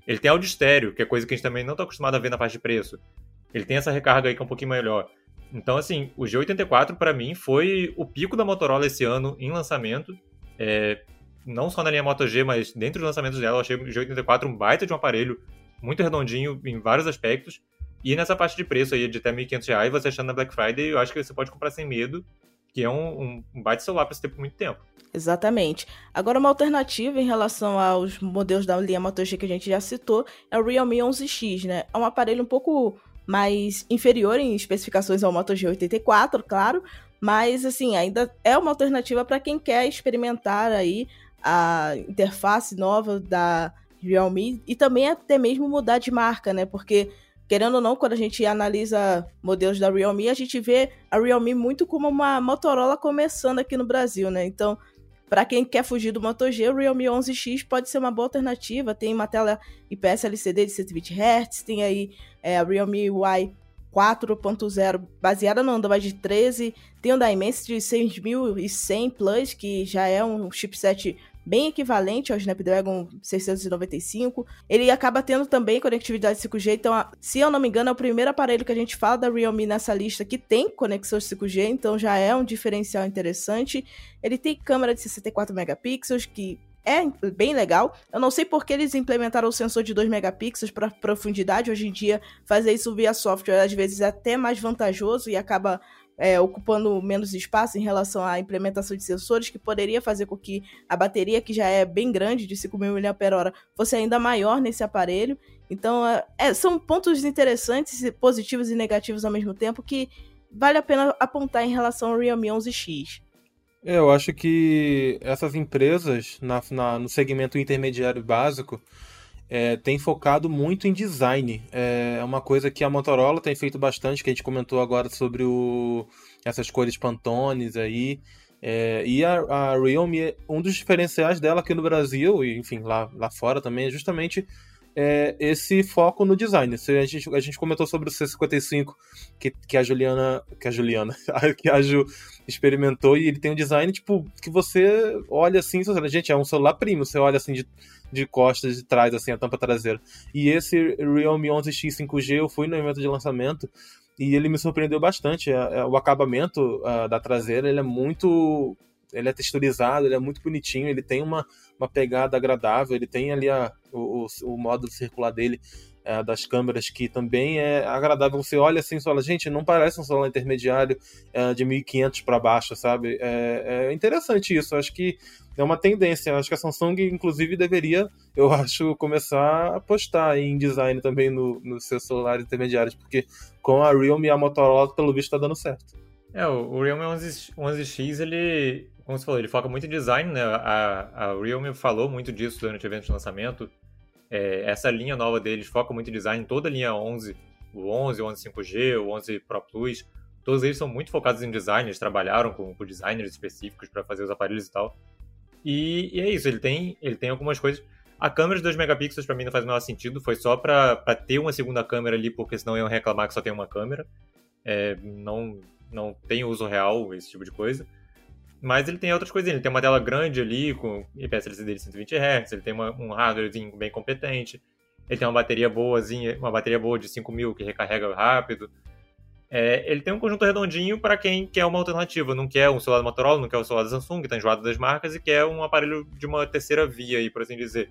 Ele tem áudio estéreo, que é coisa que a gente também não está acostumado a ver na faixa de preço. Ele tem essa recarga aí que é um pouquinho melhor. Então, assim, o G84 para mim foi o pico da Motorola esse ano em lançamento. É, não só na linha Moto G, mas dentro dos lançamentos dela, eu achei o G84 um baita de um aparelho muito redondinho em vários aspectos. E nessa parte de preço aí de até R$ 1.500, você achando na Black Friday, eu acho que você pode comprar sem medo, que é um, um, um baita celular para você ter por muito tempo. Exatamente. Agora, uma alternativa em relação aos modelos da linha Moto G que a gente já citou é o Realme 11X, né? É um aparelho um pouco mais inferior em especificações ao Moto G84, claro, mas assim, ainda é uma alternativa para quem quer experimentar aí a interface nova da Realme e também até mesmo mudar de marca, né? Porque querendo ou não, quando a gente analisa modelos da Realme, a gente vê a Realme muito como uma Motorola começando aqui no Brasil, né? Então, para quem quer fugir do Moto G, o Realme 11X pode ser uma boa alternativa. Tem uma tela IPS LCD de 120 Hz, tem aí é, a Realme Y 4.0 baseada no Android 13, tem o Dimensity 6100 Plus, que já é um chipset bem equivalente ao Snapdragon 695. Ele acaba tendo também conectividade 5G, então, se eu não me engano, é o primeiro aparelho que a gente fala da Realme nessa lista que tem conexão 5G, então já é um diferencial interessante. Ele tem câmera de 64 megapixels, que é bem legal. Eu não sei porque eles implementaram o sensor de 2 megapixels para profundidade. Hoje em dia, fazer isso via software às vezes é até mais vantajoso e acaba é, ocupando menos espaço em relação à implementação de sensores, que poderia fazer com que a bateria, que já é bem grande, de 5.000 mAh, fosse ainda maior nesse aparelho. Então, é, é, são pontos interessantes, positivos e negativos ao mesmo tempo, que vale a pena apontar em relação ao Realme 11X. É, eu acho que essas empresas, na, na, no segmento intermediário básico, é, tem focado muito em design. É, é uma coisa que a Motorola tem feito bastante, que a gente comentou agora sobre o, essas cores Pantones aí. É, e a, a Realme, um dos diferenciais dela aqui no Brasil, e enfim, lá, lá fora também, é justamente é, esse foco no design. A gente, a gente comentou sobre o C55 que, que a Juliana. Que a Juliana. que a Ju experimentou e ele tem um design, tipo, que você olha assim, gente, é um celular primo, você olha assim de, de costas, de trás, assim, a tampa traseira. E esse Realme 11X 5G eu fui no evento de lançamento e ele me surpreendeu bastante. É, é, o acabamento uh, da traseira, ele é muito ele é texturizado, ele é muito bonitinho, ele tem uma, uma pegada agradável, ele tem ali a, o, o, o modo circular dele é, das câmeras que também é agradável. Você olha assim e fala, gente, não parece um celular intermediário é, de 1.500 para baixo, sabe? É, é, interessante isso. Acho que é uma tendência. Acho que a Samsung, inclusive, deveria, eu acho, começar a apostar em design também nos no seus celulares intermediários, porque com a Realme e a Motorola, pelo visto, está dando certo. É, o Realme 11, 11X, ele, como você falou, ele foca muito em design, né? A, a Realme falou muito disso durante o evento de lançamento. É, essa linha nova deles foca muito em design, toda a linha 11, o 11, o 11 5G, o 11 Pro Plus, todos eles são muito focados em design, eles trabalharam com, com designers específicos para fazer os aparelhos e tal. E, e, é isso, ele tem, ele tem algumas coisas. A câmera de 2 megapixels para mim não faz o menor sentido, foi só para ter uma segunda câmera ali, porque senão iam reclamar que só tem uma câmera. É, não, não tem uso real esse tipo de coisa. Mas ele tem outras coisinhas. Ele tem uma tela grande ali, com IPS LCD de 120 Hz, ele tem uma, um hardwarezinho bem competente, ele tem uma bateria boazinha, uma bateria boa de 5000 que recarrega rápido. É, ele tem um conjunto redondinho para quem quer uma alternativa, não quer um celular da Motorola, não quer um celular da Samsung, que está enjoado das marcas, e quer um aparelho de uma terceira via, aí, por assim dizer.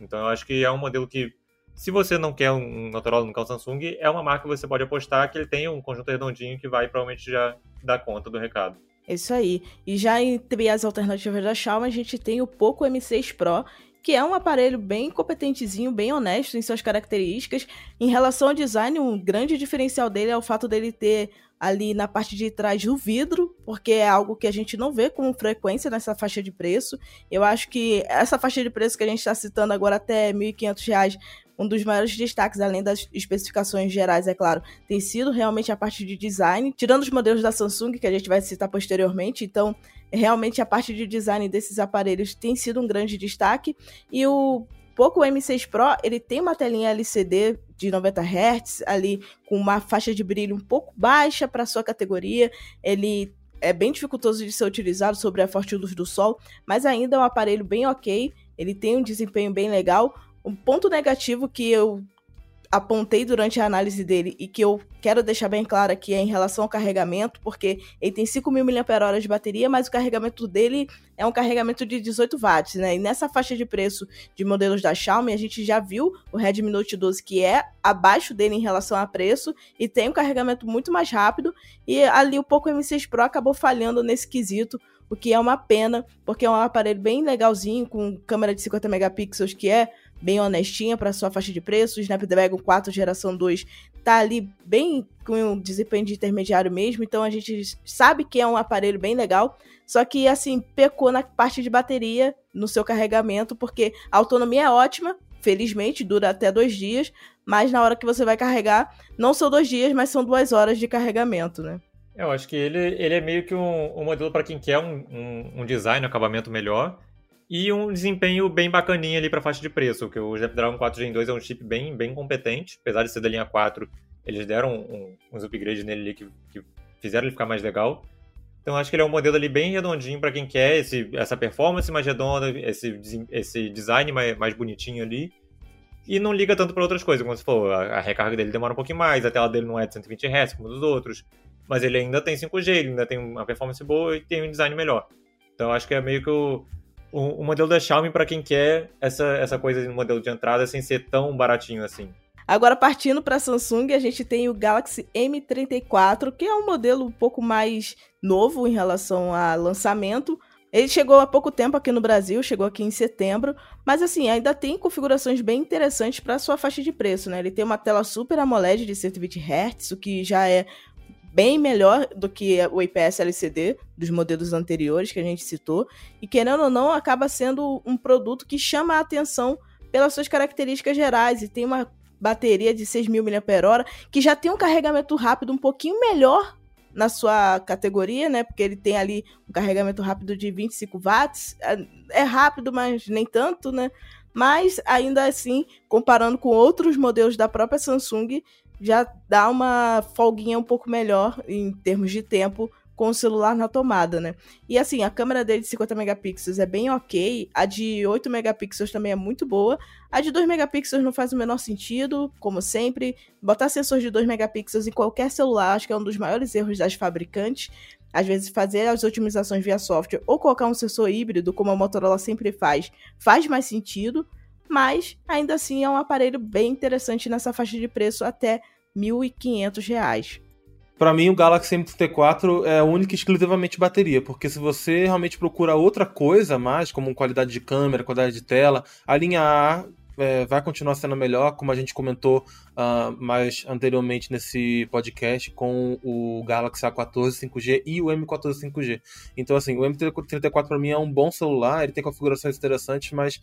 Então eu acho que é um modelo que, se você não quer um Motorola, não quer um Samsung, é uma marca que você pode apostar que ele tem um conjunto redondinho que vai provavelmente já dar conta do recado. É isso aí. E já entre as alternativas da Xiaomi, a gente tem o Poco M6 Pro, que é um aparelho bem competentezinho, bem honesto em suas características. Em relação ao design, um grande diferencial dele é o fato dele ter ali na parte de trás o vidro, porque é algo que a gente não vê com frequência nessa faixa de preço. Eu acho que essa faixa de preço que a gente está citando agora até R$ 1.500 um dos maiores destaques, além das especificações gerais, é claro, tem sido realmente a parte de design, tirando os modelos da Samsung, que a gente vai citar posteriormente, então realmente a parte de design desses aparelhos tem sido um grande destaque, e o Poco M6 Pro, ele tem uma telinha LCD de 90 Hz, ali com uma faixa de brilho um pouco baixa para sua categoria, ele é bem dificultoso de ser utilizado sobre a forte luz do sol, mas ainda é um aparelho bem ok, ele tem um desempenho bem legal, um ponto negativo que eu apontei durante a análise dele e que eu quero deixar bem claro aqui é em relação ao carregamento, porque ele tem 5.000 mAh de bateria, mas o carregamento dele é um carregamento de 18 watts, né? E nessa faixa de preço de modelos da Xiaomi, a gente já viu o Redmi Note 12 que é abaixo dele em relação a preço e tem um carregamento muito mais rápido e ali o Poco M6 Pro acabou falhando nesse quesito, o que é uma pena, porque é um aparelho bem legalzinho com câmera de 50 megapixels que é bem honestinha para sua faixa de preço. O Snapdragon 4 geração 2 tá ali bem com um desempenho de intermediário mesmo, então a gente sabe que é um aparelho bem legal. Só que assim, pecou na parte de bateria no seu carregamento, porque a autonomia é ótima, felizmente, dura até dois dias, mas na hora que você vai carregar, não são dois dias, mas são duas horas de carregamento, né? Eu acho que ele, ele é meio que um, um modelo para quem quer um, um, um design, um acabamento melhor e um desempenho bem bacaninha ali para faixa de preço, que o Snapdragon 4 Gen 2 é um chip bem, bem competente, apesar de ser da linha 4, eles deram um, uns upgrades nele ali que, que, fizeram ele ficar mais legal. Então acho que ele é um modelo ali bem redondinho para quem quer esse, essa performance mais redonda, esse, esse design mais, mais bonitinho ali. E não liga tanto para outras coisas, como você falou, a, a, recarga dele demora um pouquinho mais, a tela dele não é de 120 Hz como dos outros, mas ele ainda tem 5G, ele ainda tem uma performance boa e tem um design melhor. Então acho que é meio que o, o, o modelo da Xiaomi para quem quer essa, essa coisa no modelo de entrada sem ser tão baratinho assim. Agora, partindo para a Samsung, a gente tem o Galaxy M34, que é um modelo um pouco mais novo em relação a lançamento. Ele chegou há pouco tempo aqui no Brasil, chegou aqui em setembro, mas assim, ainda tem configurações bem interessantes para sua faixa de preço, né? Ele tem uma tela Super AMOLED de 120 Hz, o que já é bem melhor do que o IPS LCD dos modelos anteriores que a gente citou. E querendo ou não, acaba sendo um produto que chama a atenção pelas suas características gerais e tem uma bateria de 6.000 mAh que já tem um carregamento rápido um pouquinho melhor na sua categoria, né? Porque ele tem ali um carregamento rápido de 25 watts. É, é rápido, mas nem tanto, né? Mas ainda assim, comparando com outros modelos da própria Samsung, já dá uma folguinha um pouco melhor em termos de tempo com o celular na tomada, né? E assim, a câmera dele de 50 megapixels é bem ok, a de 8 megapixels também é muito boa, a de 2 megapixels não faz o menor sentido, como sempre, botar sensor de 2 megapixels em qualquer celular acho que é um dos maiores erros das fabricantes, às vezes fazer as otimizações via software ou colocar um sensor híbrido, como a Motorola sempre faz, faz mais sentido, mas ainda assim é um aparelho bem interessante nessa faixa de preço até R$ 1.500. Para mim, o Galaxy M34 é única e exclusivamente bateria, porque se você realmente procura outra coisa mais, como qualidade de câmera, qualidade de tela, a linha A é, vai continuar sendo melhor, como a gente comentou uh, mais anteriormente nesse podcast com o Galaxy A14 5G e o M14 5G. Então, assim, o M34 para mim é um bom celular, ele tem configurações interessantes, mas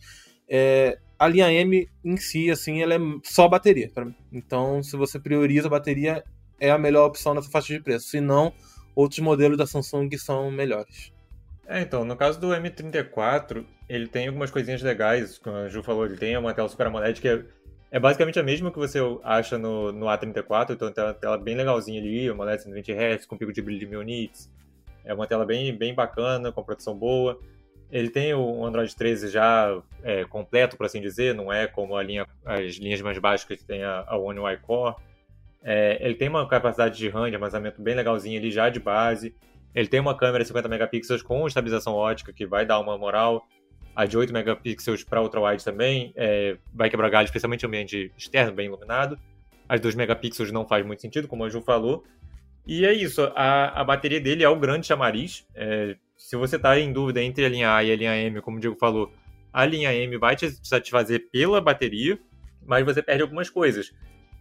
é, a linha M em si, assim, ela é só bateria para mim. Então, se você prioriza a bateria, é a melhor opção nessa faixa de preço. Se não, outros modelos da Samsung são melhores. É, então, no caso do M34, ele tem algumas coisinhas legais, como a Ju falou, ele tem uma tela Super AMOLED que é, é basicamente a mesma que você acha no, no A34, então tem uma tela bem legalzinha ali, uma LED 120 Hz, com pico de brilho de 1000 nits. É uma tela bem, bem bacana, com proteção boa. Ele tem o Android 13 já é, completo, por assim dizer, não é como linha, as linhas mais básicas que tem a, a One UI Core. É, ele tem uma capacidade de RAM de armazenamento bem legalzinha ali já de base. Ele tem uma câmera de 50 megapixels com estabilização ótica que vai dar uma moral. A de 8 megapixels para ultra-wide também é, vai quebrar galho, especialmente em ambiente externo, bem iluminado. As 2 megapixels não faz muito sentido, como a Ju falou. E é isso, a, a bateria dele é o grande chamariz. É, se você está em dúvida entre a linha A e a linha M, como o Diego falou, a linha M vai te satisfazer pela bateria, mas você perde algumas coisas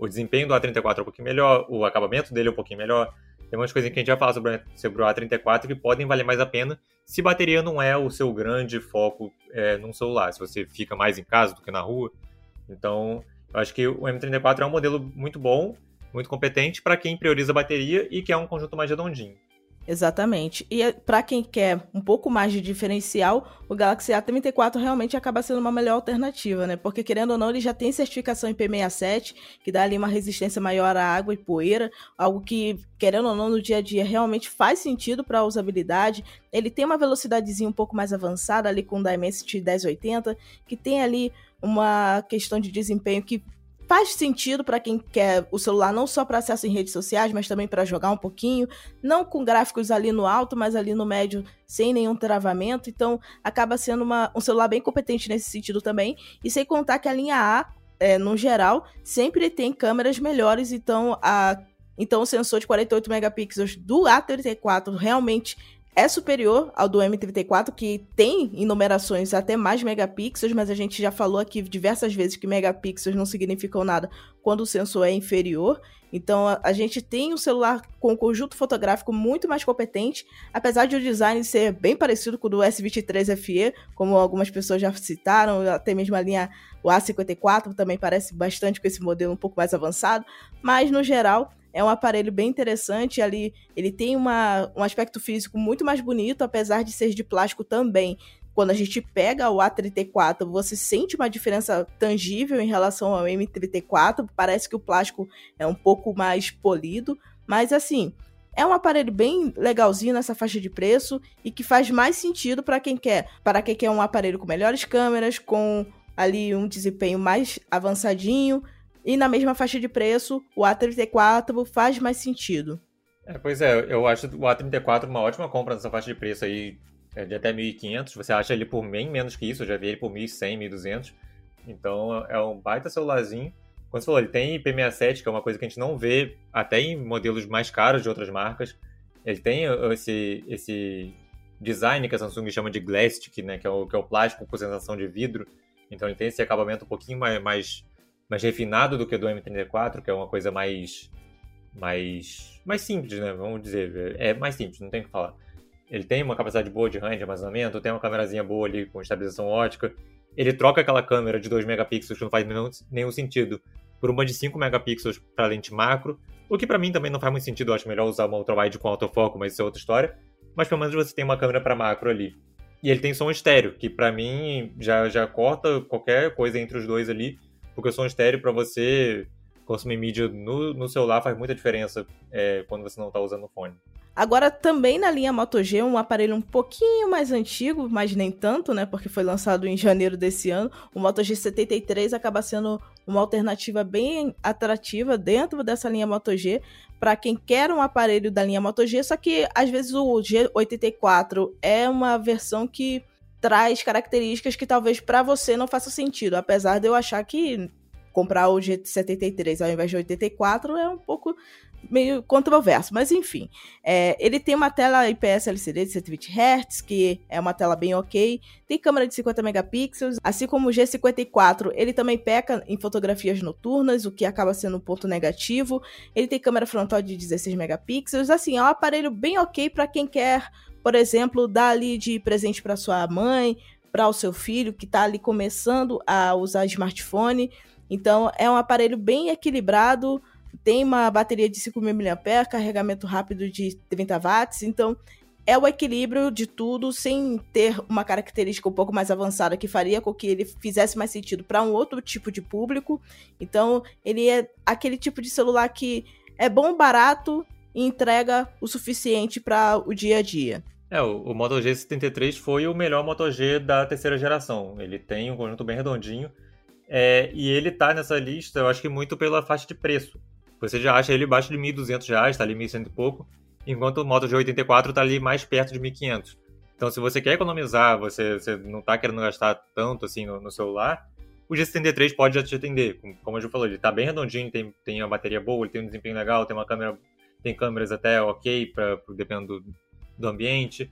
o desempenho do A34 é um pouquinho melhor, o acabamento dele é um pouquinho melhor. Tem umas coisas que a gente já fala sobre, sobre o A34 que podem valer mais a pena se bateria não é o seu grande foco é, num celular, se você fica mais em casa do que na rua. Então, eu acho que o M34 é um modelo muito bom, muito competente para quem prioriza a bateria e quer um conjunto mais redondinho. Exatamente. E é, para quem quer um pouco mais de diferencial, o Galaxy A34 realmente acaba sendo uma melhor alternativa, né? Porque querendo ou não, ele já tem certificação IP67, que dá ali uma resistência maior à água e poeira, algo que, querendo ou não, no dia a dia realmente faz sentido para a usabilidade. Ele tem uma velocidadezinha um pouco mais avançada ali com o Dimensity 1080, que tem ali uma questão de desempenho que faz sentido para quem quer o celular não só para acesso em redes sociais, mas também para jogar um pouquinho, não com gráficos ali no alto, mas ali no médio, sem nenhum travamento. Então, acaba sendo uma, um celular bem competente nesse sentido também. E sem contar que a linha A, é, no geral, sempre tem câmeras melhores, então a então o sensor de 48 megapixels do A34 realmente é superior ao do M34, que tem em numerações até mais megapixels, mas a gente já falou aqui diversas vezes que megapixels não significam nada quando o sensor é inferior. Então a, a gente tem um celular com um conjunto fotográfico muito mais competente, apesar de o design ser bem parecido com o do S23 FE, como algumas pessoas já citaram, até mesmo a linha o A54 também parece bastante com esse modelo um pouco mais avançado, mas no geral é um aparelho bem interessante ali. Ele tem uma, um aspecto físico muito mais bonito, apesar de ser de plástico também. Quando a gente pega o A34, você sente uma diferença tangível em relação ao M34. Parece que o plástico é um pouco mais polido, mas assim, é um aparelho bem legalzinho nessa faixa de preço e que faz mais sentido para quem quer, para quem quer um aparelho com melhores câmeras, com ali um desempenho mais avançadinho, e na mesma faixa de preço, o A34 faz mais sentido. É, pois é, eu acho o A34 uma ótima compra nessa faixa de preço aí, é, de até 1.500. Você acha ele por bem menos que isso, eu já vi ele por 1.100, 1.200. Então é um baita celularzinho. Como você falou, ele tem IP67, que é uma coisa que a gente não vê até em modelos mais caros de outras marcas. Ele tem esse, esse design que a Samsung chama de Glastic, né, que é o, que é o plástico com sensação de vidro. Então ele tem esse acabamento um pouquinho mais, mais mais refinado do que o do M34, que é uma coisa mais mais mais simples, né? Vamos dizer, é mais simples, não tem o que falar. Ele tem uma capacidade boa de RAM de armazenamento, tem uma câmerazinha boa ali com estabilização ótica. Ele troca aquela câmera de 2 megapixels que não faz nenhum sentido por uma de 5 megapixels para lente macro, o que para mim também não faz muito sentido, eu acho melhor usar uma ultrawide com autofoco, mas isso é outra história. Mas pelo menos você tem uma câmera para macro ali. E ele tem som estéreo, que para mim já, já corta qualquer coisa entre os dois ali porque o som estéreo para você consumir mídia no, no, celular faz muita diferença é, quando você não está usando o fone. Agora, também na linha Moto G, um aparelho um pouquinho mais antigo, mas nem tanto, né? Porque foi lançado em janeiro desse ano. O Moto G73 acaba sendo uma alternativa bem atrativa dentro dessa linha Moto G para quem quer um aparelho da linha Moto G. Só que às vezes o G84 é uma versão que traz características que talvez para você não faça sentido, apesar de eu achar que comprar o G73 ao invés de 84 é um pouco meio controverso, mas enfim. É, ele tem uma tela IPS LCD de 120 Hz, que é uma tela bem ok. Tem câmera de 50 megapixels, assim como o G54, ele também peca em fotografias noturnas, o que acaba sendo um ponto negativo. Ele tem câmera frontal de 16 megapixels, assim, é um aparelho bem ok para quem quer, por exemplo, dar ali de presente para sua mãe, para o seu filho que está ali começando a usar smartphone. Então é um aparelho bem equilibrado, tem uma bateria de 5.000 mAh, carregamento rápido de 30 watts, então é o equilíbrio de tudo sem ter uma característica um pouco mais avançada que faria com que ele fizesse mais sentido para um outro tipo de público. Então, ele é aquele tipo de celular que é bom, barato e entrega o suficiente para o dia a dia. É, o, o Moto G73 foi o melhor Moto G da terceira geração. Ele tem um conjunto bem redondinho é, e ele tá nessa lista, eu acho que muito pela faixa de preço. Você já acha ele abaixo de R$ 1.200, tá ali R$ 1.100 e pouco, enquanto o Moto G84 tá ali mais perto de R$ 1.500. Então, se você quer economizar, você, você não tá querendo gastar tanto assim no, no celular, o G73 pode já te atender. Como a Ju falou, ele tá bem redondinho, tem, tem uma bateria boa, ele tem um desempenho legal, tem uma câmera, tem câmeras até ok, pra, dependendo do, do ambiente,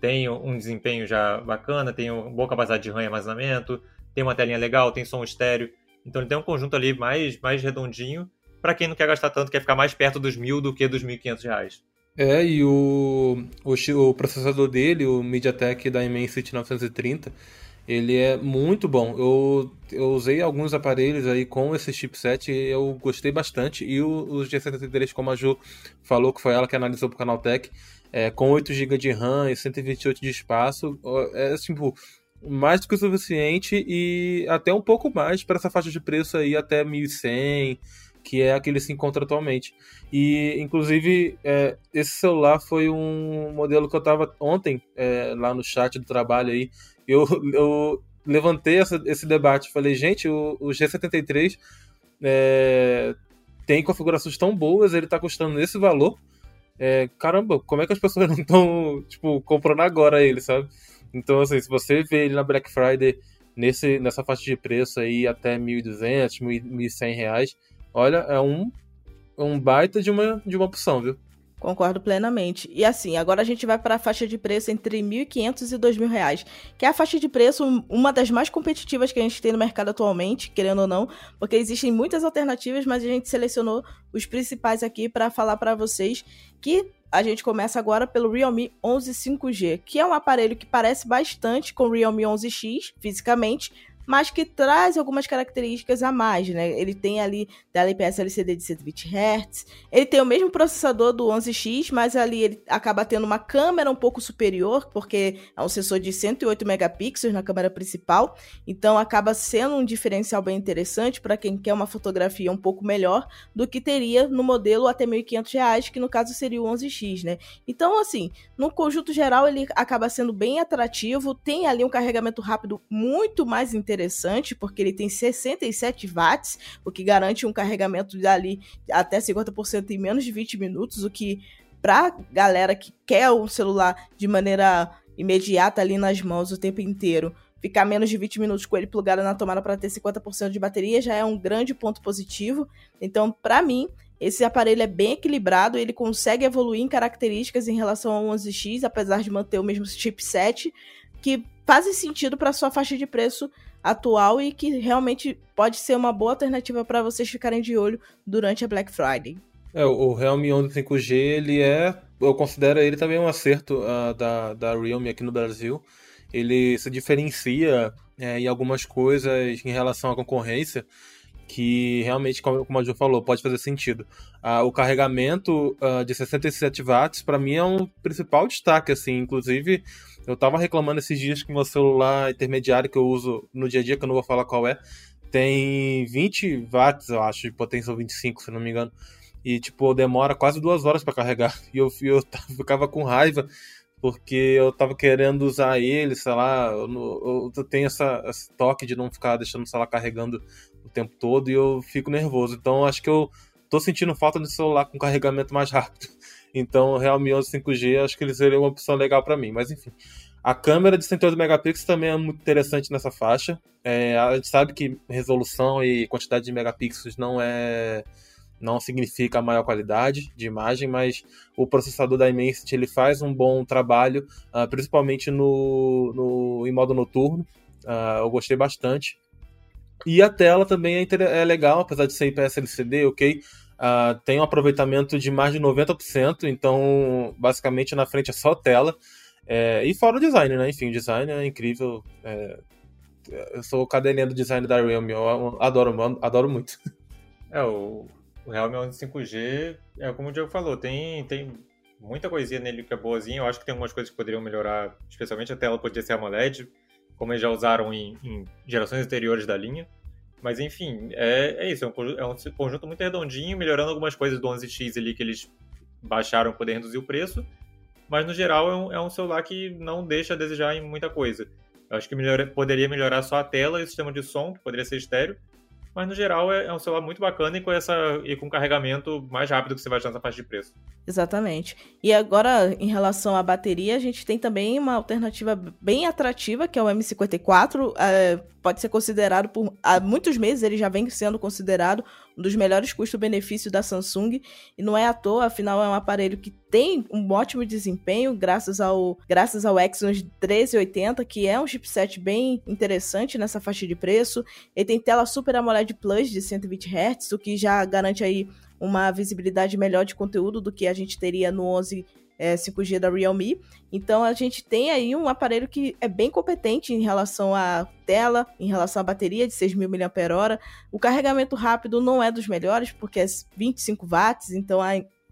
tem um desempenho já bacana, tem uma boa capacidade de RAM e armazenamento, tem uma telinha legal, tem som estéreo. Então ele tem um conjunto ali mais, mais redondinho para quem não quer gastar tanto, quer ficar mais perto dos mil do que dos mil quinhentos reais. É, e o, o, o, processador dele, o MediaTek da Dimensity 930, ele é muito bom. Eu, eu usei alguns aparelhos aí com esse chipset e eu gostei bastante. E o, o G73, como a Ju falou, que foi ela que analisou pro Canaltech, é, com 8 GB de RAM e 128 de espaço, é tipo mais do que o suficiente e até um pouco mais para essa faixa de preço aí até 1100, que é a que se encontra atualmente. E inclusive é, esse celular foi um modelo que eu estava ontem é, lá no chat do trabalho aí, eu, eu levantei essa, esse debate, falei, gente, o, o G73 é, tem configurações tão boas, ele está custando esse valor. É, caramba, como é que as pessoas não estão, tipo, comprando agora ele, sabe? Então, assim, se você vê ele na Black Friday nesse, nessa faixa de preço aí até 1.200, 1.100 reais, olha, é um, é um baita de uma, de uma opção, viu? Concordo plenamente. E assim, agora a gente vai para a faixa de preço entre R$ 1.500 e R$ 2.000, que é a faixa de preço uma das mais competitivas que a gente tem no mercado atualmente, querendo ou não, porque existem muitas alternativas, mas a gente selecionou os principais aqui para falar para vocês que a gente começa agora pelo Realme 11 5G, que é um aparelho que parece bastante com o Realme 11X fisicamente, mas que traz algumas características a mais, né? Ele tem ali tela IPS LCD de 120 Hz, ele tem o mesmo processador do 11X, mas ali ele acaba tendo uma câmera um pouco superior, porque é um sensor de 108 megapixels na câmera principal, então acaba sendo um diferencial bem interessante para quem quer uma fotografia um pouco melhor do que teria no modelo até R$ 1.500, que no caso seria o 11X, né? Então, assim, no conjunto geral ele acaba sendo bem atrativo, tem ali um carregamento rápido muito mais interessante interessante, porque ele tem 67 watts, o que garante um carregamento dali até 50% em menos de 20 minutos, o que para galera que quer o celular de maneira imediata ali nas mãos o tempo inteiro, ficar menos de 20 minutos com ele plugado na tomada para ter 50% de bateria já é um grande ponto positivo. Então, para mim, esse aparelho é bem equilibrado, ele consegue evoluir em características em relação ao 11X, apesar de manter o mesmo chipset, que fazem sentido para sua faixa de preço atual e que realmente pode ser uma boa alternativa para vocês ficarem de olho durante a Black Friday. É, o Realme 11 5G, ele é, eu considero ele também um acerto uh, da, da Realme aqui no Brasil. Ele se diferencia é, em algumas coisas em relação à concorrência que realmente, como a Ju falou, pode fazer sentido. Uh, o carregamento uh, de 67 watts, para mim, é um principal destaque, assim, inclusive eu tava reclamando esses dias que meu celular intermediário que eu uso no dia a dia, que eu não vou falar qual é, tem 20 watts, eu acho, de potência ou 25, se não me engano. E, tipo, demora quase duas horas para carregar. E eu, eu ficava com raiva, porque eu tava querendo usar ele, sei lá, eu, eu tenho essa, esse toque de não ficar deixando o celular carregando o tempo todo e eu fico nervoso. Então, acho que eu tô sentindo falta de celular com carregamento mais rápido. Então, o Realme 11 5G acho que ele seria uma opção legal para mim, mas enfim. A câmera de 108 megapixels também é muito interessante nessa faixa. É, a gente sabe que resolução e quantidade de megapixels não é não significa maior qualidade de imagem, mas o processador da Immensity ele faz um bom trabalho, uh, principalmente no, no, em modo noturno. Uh, eu gostei bastante. E a tela também é, é legal, apesar de ser IPS LCD, ok? Uh, tem um aproveitamento de mais de 90%, então basicamente na frente é só tela. É, e fora o design, né? Enfim, o design é incrível. É, eu sou cadelinha do design da Realme, eu adoro, adoro muito. É, o, o Realme 11 5G, é como o Diego falou, tem, tem muita coisinha nele que é boazinha. Eu acho que tem algumas coisas que poderiam melhorar, especialmente a tela podia ser AMOLED, como eles já usaram em, em gerações anteriores da linha. Mas enfim, é, é isso, é um, é um, conjunto muito redondinho, melhorando algumas coisas do 11X ali que eles baixaram poder reduzir o preço. Mas no geral é um, é um, celular que não deixa a desejar em muita coisa. Eu acho que melhor, poderia melhorar só a tela e o sistema de som, que poderia ser estéreo, mas no geral é, é, um celular muito bacana e com, essa, e com carregamento mais rápido que você vai achar nessa faixa de preço. Exatamente. E agora, em relação à bateria, a gente tem também uma alternativa bem atrativa, que é o M54. É, pode ser considerado por há muitos meses, ele já vem sendo considerado um dos melhores custo-benefício da Samsung. E não é à toa, afinal, é um aparelho que tem um ótimo desempenho, graças ao, graças ao Exynos 1380, que é um chipset bem interessante nessa faixa de preço. Ele tem tela Super AMOLED Plus de 120 Hz, o que já garante aí uma visibilidade melhor de conteúdo do que a gente teria no 11 é, 5G da Realme. Então a gente tem aí um aparelho que é bem competente em relação à tela, em relação à bateria de 6.000 mAh. O carregamento rápido não é dos melhores, porque é 25 watts, então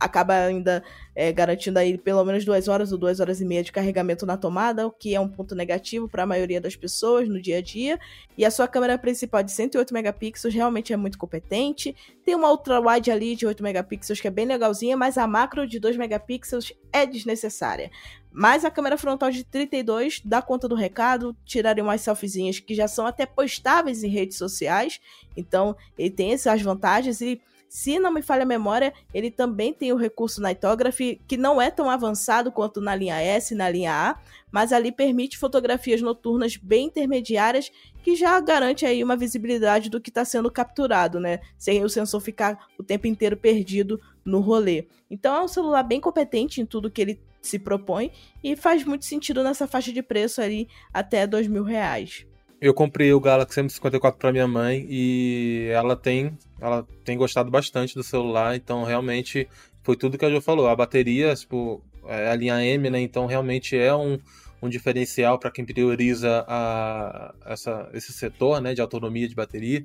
acaba ainda é, garantindo aí pelo menos duas horas ou duas horas e meia de carregamento na tomada, o que é um ponto negativo para a maioria das pessoas no dia a dia. E a sua câmera principal de 108 megapixels realmente é muito competente. Tem uma ultra wide ali de 8 megapixels que é bem legalzinha, mas a macro de 2 megapixels é desnecessária. Mas a câmera frontal de 32 dá conta do recado, tiraria umas selfiezinhas que já são até postáveis em redes sociais. Então, ele tem essas vantagens e se não me falha a memória, ele também tem o recurso Nightography, que não é tão avançado quanto na linha S e na linha A, mas ali permite fotografias noturnas bem intermediárias, que já garante aí uma visibilidade do que está sendo capturado, né? Sem o sensor ficar o tempo inteiro perdido no rolê. Então é um celular bem competente em tudo que ele se propõe e faz muito sentido nessa faixa de preço ali até dois mil reais. Eu comprei o Galaxy M54 para minha mãe e ela tem, ela tem gostado bastante do celular, então realmente foi tudo que a Jo falou. A bateria, tipo, é a linha M, né? Então realmente é um, um diferencial para quem prioriza a, essa, esse setor, né, de autonomia de bateria.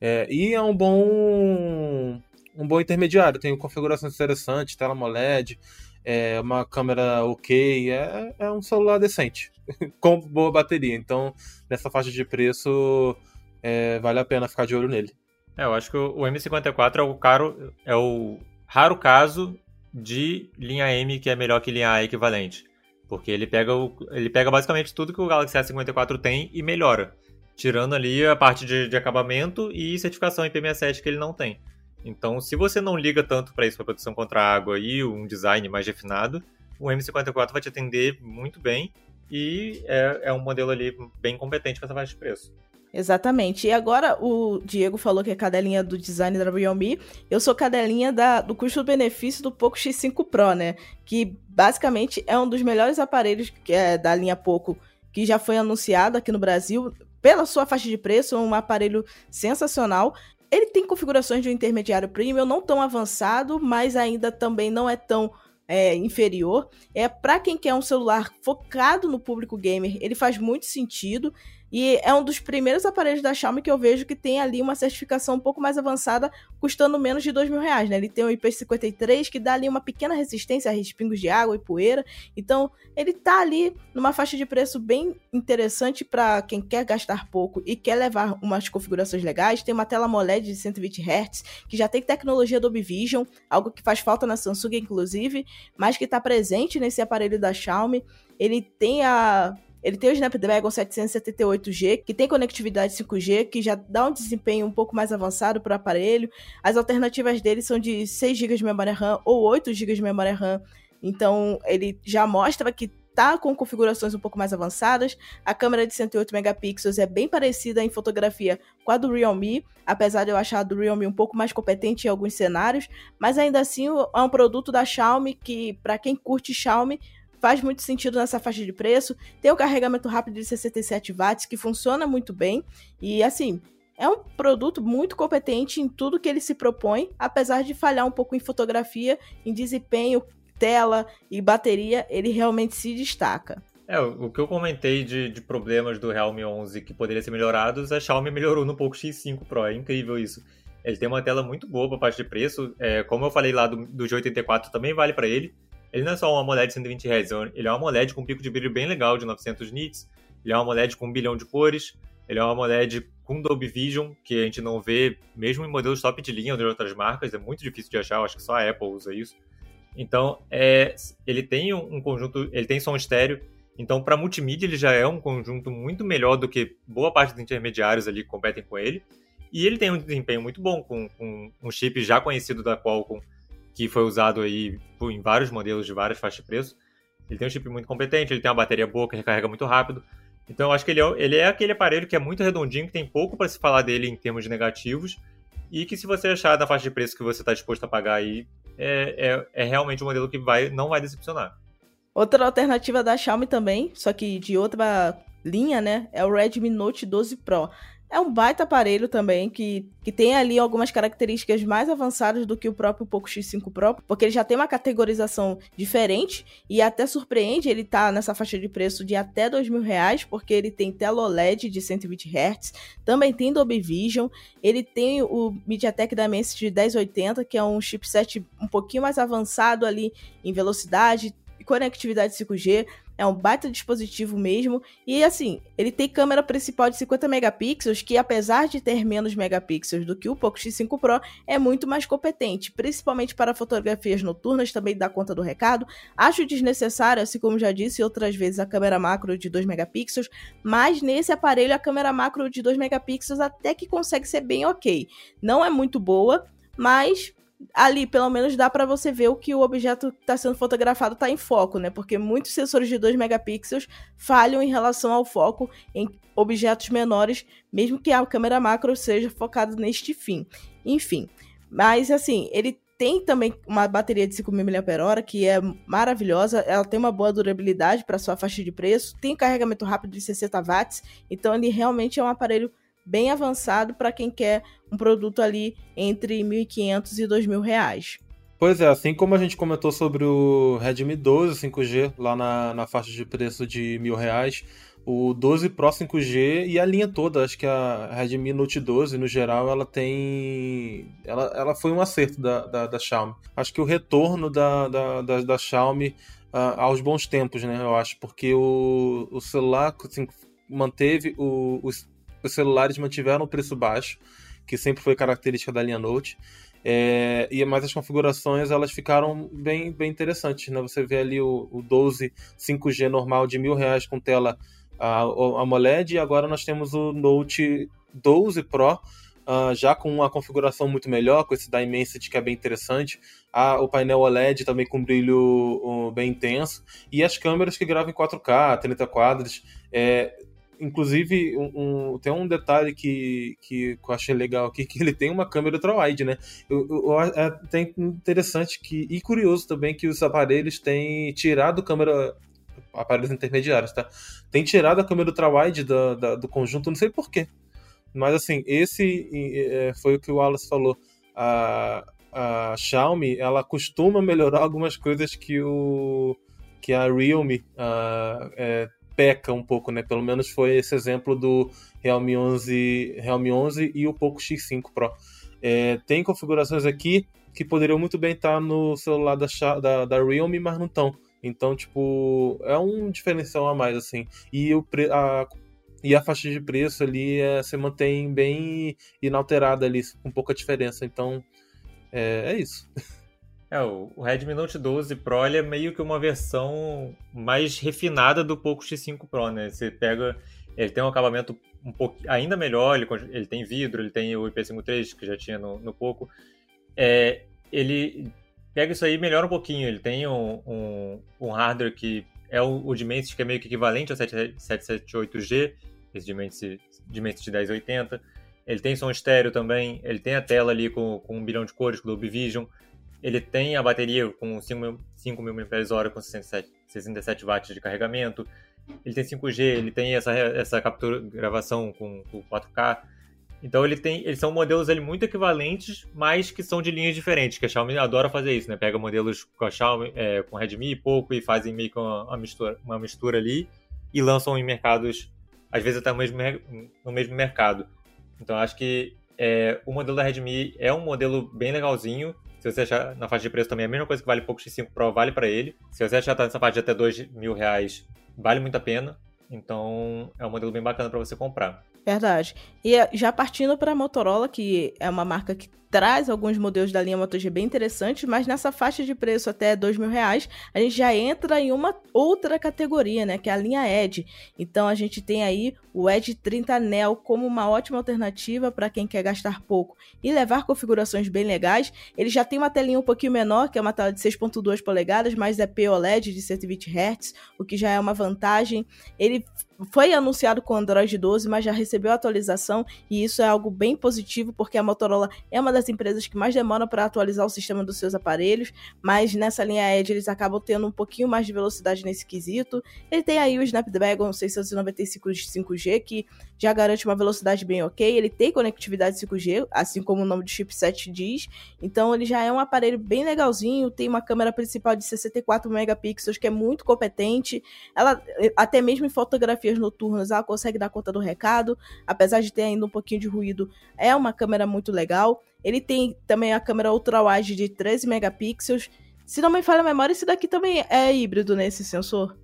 É, e é um bom um bom intermediário, tem configurações interessantes, tela AMOLED, é uma câmera ok, é, é um celular decente, com boa bateria. Então, nessa faixa de preço, é, vale a pena ficar de olho nele. É, eu acho que o M54 é o caro, é o raro caso de linha M que é melhor que linha A equivalente. Porque ele pega, o, ele pega basicamente tudo que o Galaxy S54 tem e melhora. Tirando ali a parte de, de acabamento e certificação IP67 que ele não tem. Então, se você não liga tanto para isso, para proteção contra a água e um design mais refinado, o M54 vai te atender muito bem e é, é um modelo ali bem competente para essa faixa de preço. Exatamente. E agora o Diego falou que é cadelinha do design da Realme. Eu sou cadelinha da, do custo-benefício do Poco X5 Pro, né? Que basicamente é um dos melhores aparelhos que é da linha Poco que já foi anunciado aqui no Brasil. Pela sua faixa de preço, um aparelho sensacional. Ele tem configurações de um intermediário premium, não tão avançado, mas ainda também não é tão é, inferior. É para quem quer um celular focado no público gamer, ele faz muito sentido. E é um dos primeiros aparelhos da Xiaomi que eu vejo que tem ali uma certificação um pouco mais avançada, custando menos de dois mil reais, né? Ele tem o IP53, que dá ali uma pequena resistência a respingos de água e poeira. Então, ele tá ali numa faixa de preço bem interessante para quem quer gastar pouco e quer levar umas configurações legais. Tem uma tela AMOLED de 120 Hz, que já tem tecnologia Dolby Vision, algo que faz falta na Samsung, inclusive, mas que está presente nesse aparelho da Xiaomi. Ele tem a ele tem o Snapdragon 778G, que tem conectividade 5G, que já dá um desempenho um pouco mais avançado para o aparelho. As alternativas dele são de 6 GB de memória RAM ou 8 GB de memória RAM. Então, ele já mostra que tá com configurações um pouco mais avançadas. A câmera de 108 megapixels é bem parecida em fotografia com a do Realme, apesar de eu achar a do Realme um pouco mais competente em alguns cenários, mas ainda assim é um produto da Xiaomi que para quem curte Xiaomi faz muito sentido nessa faixa de preço. Tem o carregamento rápido de 67 watts que funciona muito bem e assim, é um produto muito competente em tudo que ele se propõe, apesar de falhar um pouco em fotografia, em desempenho, tela e bateria, ele realmente se destaca. É, o que eu comentei de, de problemas do Realme 11 que poderiam ser melhorados, a Xiaomi melhorou no Poco X5 Pro, é incrível isso. Ele tem uma tela muito boa para parte de preço, é, como eu falei lá do, do G84 também vale para ele. Ele não é só um AMOLED de 120 Hz, ele é um AMOLED com um pico de brilho bem legal de 900 nits, ele é um AMOLED com um bilhão de cores, ele é um AMOLED com Dolby Vision, que a gente não vê mesmo em modelos top de linha de outras marcas, é muito difícil de achar, acho que só a Apple usa isso. Então, é, ele tem um conjunto, ele tem som estéreo, então para multimídia ele já é um conjunto muito melhor do que boa parte dos intermediários ali que competem com ele. E ele tem um desempenho muito bom com, com um chip já conhecido da Qualcomm, que foi usado aí em vários modelos de várias faixas de preço. Ele tem um chip muito competente, ele tem uma bateria boa que recarrega muito rápido. Então eu acho que ele é, ele é aquele aparelho que é muito redondinho, que tem pouco para se falar dele em termos de negativos, e que se você achar na faixa de preço que você está disposto a pagar aí, é, é, é, realmente um modelo que vai, não vai decepcionar. Outra alternativa da Xiaomi também, só que de outra linha, né, é o Redmi Note 12 Pro. É um baita aparelho também, que, que tem ali algumas características mais avançadas do que o próprio Poco X5 Pro, porque ele já tem uma categorização diferente e até surpreende, ele tá nessa faixa de preço de até dois mil reais, porque ele tem tela OLED de 120 Hz, também tem Dolby Vision, ele tem o MediaTek Dimensity 1080, que é um chipset um pouquinho mais avançado ali em velocidade, conectividade 5G, é um baita dispositivo mesmo. E assim, ele tem câmera principal de 50 megapixels, que apesar de ter menos megapixels do que o Poco X5 Pro, é muito mais competente, principalmente para fotografias noturnas, também dá conta do recado. Acho desnecessário, assim como já disse outras vezes, a câmera macro de 2 megapixels, mas nesse aparelho a câmera macro de 2 megapixels até que consegue ser bem ok. Não é muito boa, mas ali, pelo menos, dá para você ver o que o objeto que está sendo fotografado está em foco, né? Porque muitos sensores de 2 megapixels falham em relação ao foco em objetos menores, mesmo que a câmera macro seja focada neste fim. Enfim, mas assim, ele tem também uma bateria de 5.000 mAh, que é maravilhosa. Ela tem uma boa durabilidade para sua faixa de preço. Tem carregamento rápido de 60 watts. Então, ele realmente é um aparelho bem avançado para quem quer um produto ali entre 1.500 e 2.000 reais. Pois é, assim como a gente comentou sobre o Redmi 12 5G lá na, na faixa de preço de mil reais, o 12 Pro 5G e a linha toda, acho que a Redmi Note 12 no geral ela tem, ela, ela foi um acerto da, da, da Xiaomi. Acho que o retorno da, da, da, da Xiaomi uh, aos bons tempos, né? Eu acho porque o, o celular assim, manteve o, os os celulares mantiveram o preço baixo, que sempre foi característica da linha Note. É, e mais as configurações elas ficaram bem, bem interessantes. Né? Você vê ali o, o 12 5G normal de mil reais com tela a, AMOLED e agora nós temos o Note 12 Pro Uh, já com uma configuração muito melhor, com esse Dimensity que é bem interessante, ah, o painel OLED também com brilho bem intenso, e as câmeras que gravam em 4K, 30 quadros, é, Inclusive, um, um, tem um detalhe que, que, eu achei legal aqui, que ele tem uma câmera ultra-wide, né? Eu, eu, é até interessante que, e curioso também que os aparelhos têm tirado câmera aparelhos intermediários, tá? Tem tirado a câmera ultra-wide do, do conjunto, não sei porquê. Mas assim, esse é, foi o que o Wallace falou. A, a Xiaomi, ela costuma melhorar algumas coisas que o que a Realme uh, é, peca um pouco, né? Pelo menos foi esse exemplo do Realme 11, Realme 11 e o Poco X5 Pro. É, tem configurações aqui que poderiam muito bem estar no celular da, da, da Realme, mas não estão. Então, tipo, é um diferencial a mais, assim. E, o, a, e a faixa de preço ali é, se mantém bem inalterada ali, com pouca diferença. Então, é, é isso. É, o Redmi Note 12 Pro é meio que uma versão mais refinada do Poco X5 Pro, né? Você pega, ele tem um acabamento um pouco ainda melhor, ele, ele tem vidro, ele tem o IP53 que já tinha no, no Poco. É, ele pega isso aí e melhora um pouquinho. Ele tem um, um, um hardware que é o, o Dimensity, que é meio que equivalente ao 778G, esse Dimensity, Dimensity 1080. Ele tem som estéreo também, ele tem a tela ali com, com um bilhão de cores, com Dolby Vision. Ele tem a bateria com 5.000 mAh com 67, 67 watts de carregamento. Ele tem 5G, ele tem essa, essa captura, gravação com, com 4K. Então ele tem, eles são modelos ele, muito equivalentes, mas que são de linhas diferentes, que a Xiaomi adora fazer isso, né? Pega modelos com a Xiaomi, é, com Redmi e pouco e fazem meio que uma, uma, mistura, uma mistura ali e lançam em mercados, às vezes até no mesmo, no mesmo mercado. Então acho que é, o modelo da Redmi é um modelo bem legalzinho. Se você achar na faixa de preço também é a mesma coisa que vale pouco X5 Pro, vale para ele. Se você achar tá nessa faixa de até 2 mil reais, vale muito a pena. Então é um modelo bem bacana para você comprar. Verdade. E eh, já partindo para a Motorola, que é uma marca que traz alguns modelos da linha Moto G bem interessantes, mas nessa faixa de preço até dois mil reais, a gente já entra em uma outra categoria, né, que é a linha Edge. Então a gente tem aí o Edge 30 Neo como uma ótima alternativa para quem quer gastar pouco e levar configurações bem legais. Ele já tem uma telinha um pouquinho menor, que é uma tela de 6.2 polegadas, mas é POLED de 120 Hz, o que já é uma vantagem. Ele foi anunciado com Android 12, mas já recebeu atualização e isso é algo bem positivo porque a Motorola é uma das empresas que mais demoram para atualizar o sistema dos seus aparelhos, mas nessa linha Edge eles acabam tendo um pouquinho mais de velocidade nesse quesito. Ele tem aí o Snapdragon 695 de 5G que já garante uma velocidade bem ok. Ele tem conectividade 5G, assim como o nome do chipset diz. Então ele já é um aparelho bem legalzinho, tem uma câmera principal de 64 megapixels que é muito competente. Ela até mesmo em fotografias noturnas ela consegue dar conta do recado, apesar de ter ainda um pouquinho de ruído. É uma câmera muito legal. Ele tem também a câmera ultra wide de 13 megapixels. Se não me falha a memória, esse daqui também é híbrido nesse sensor.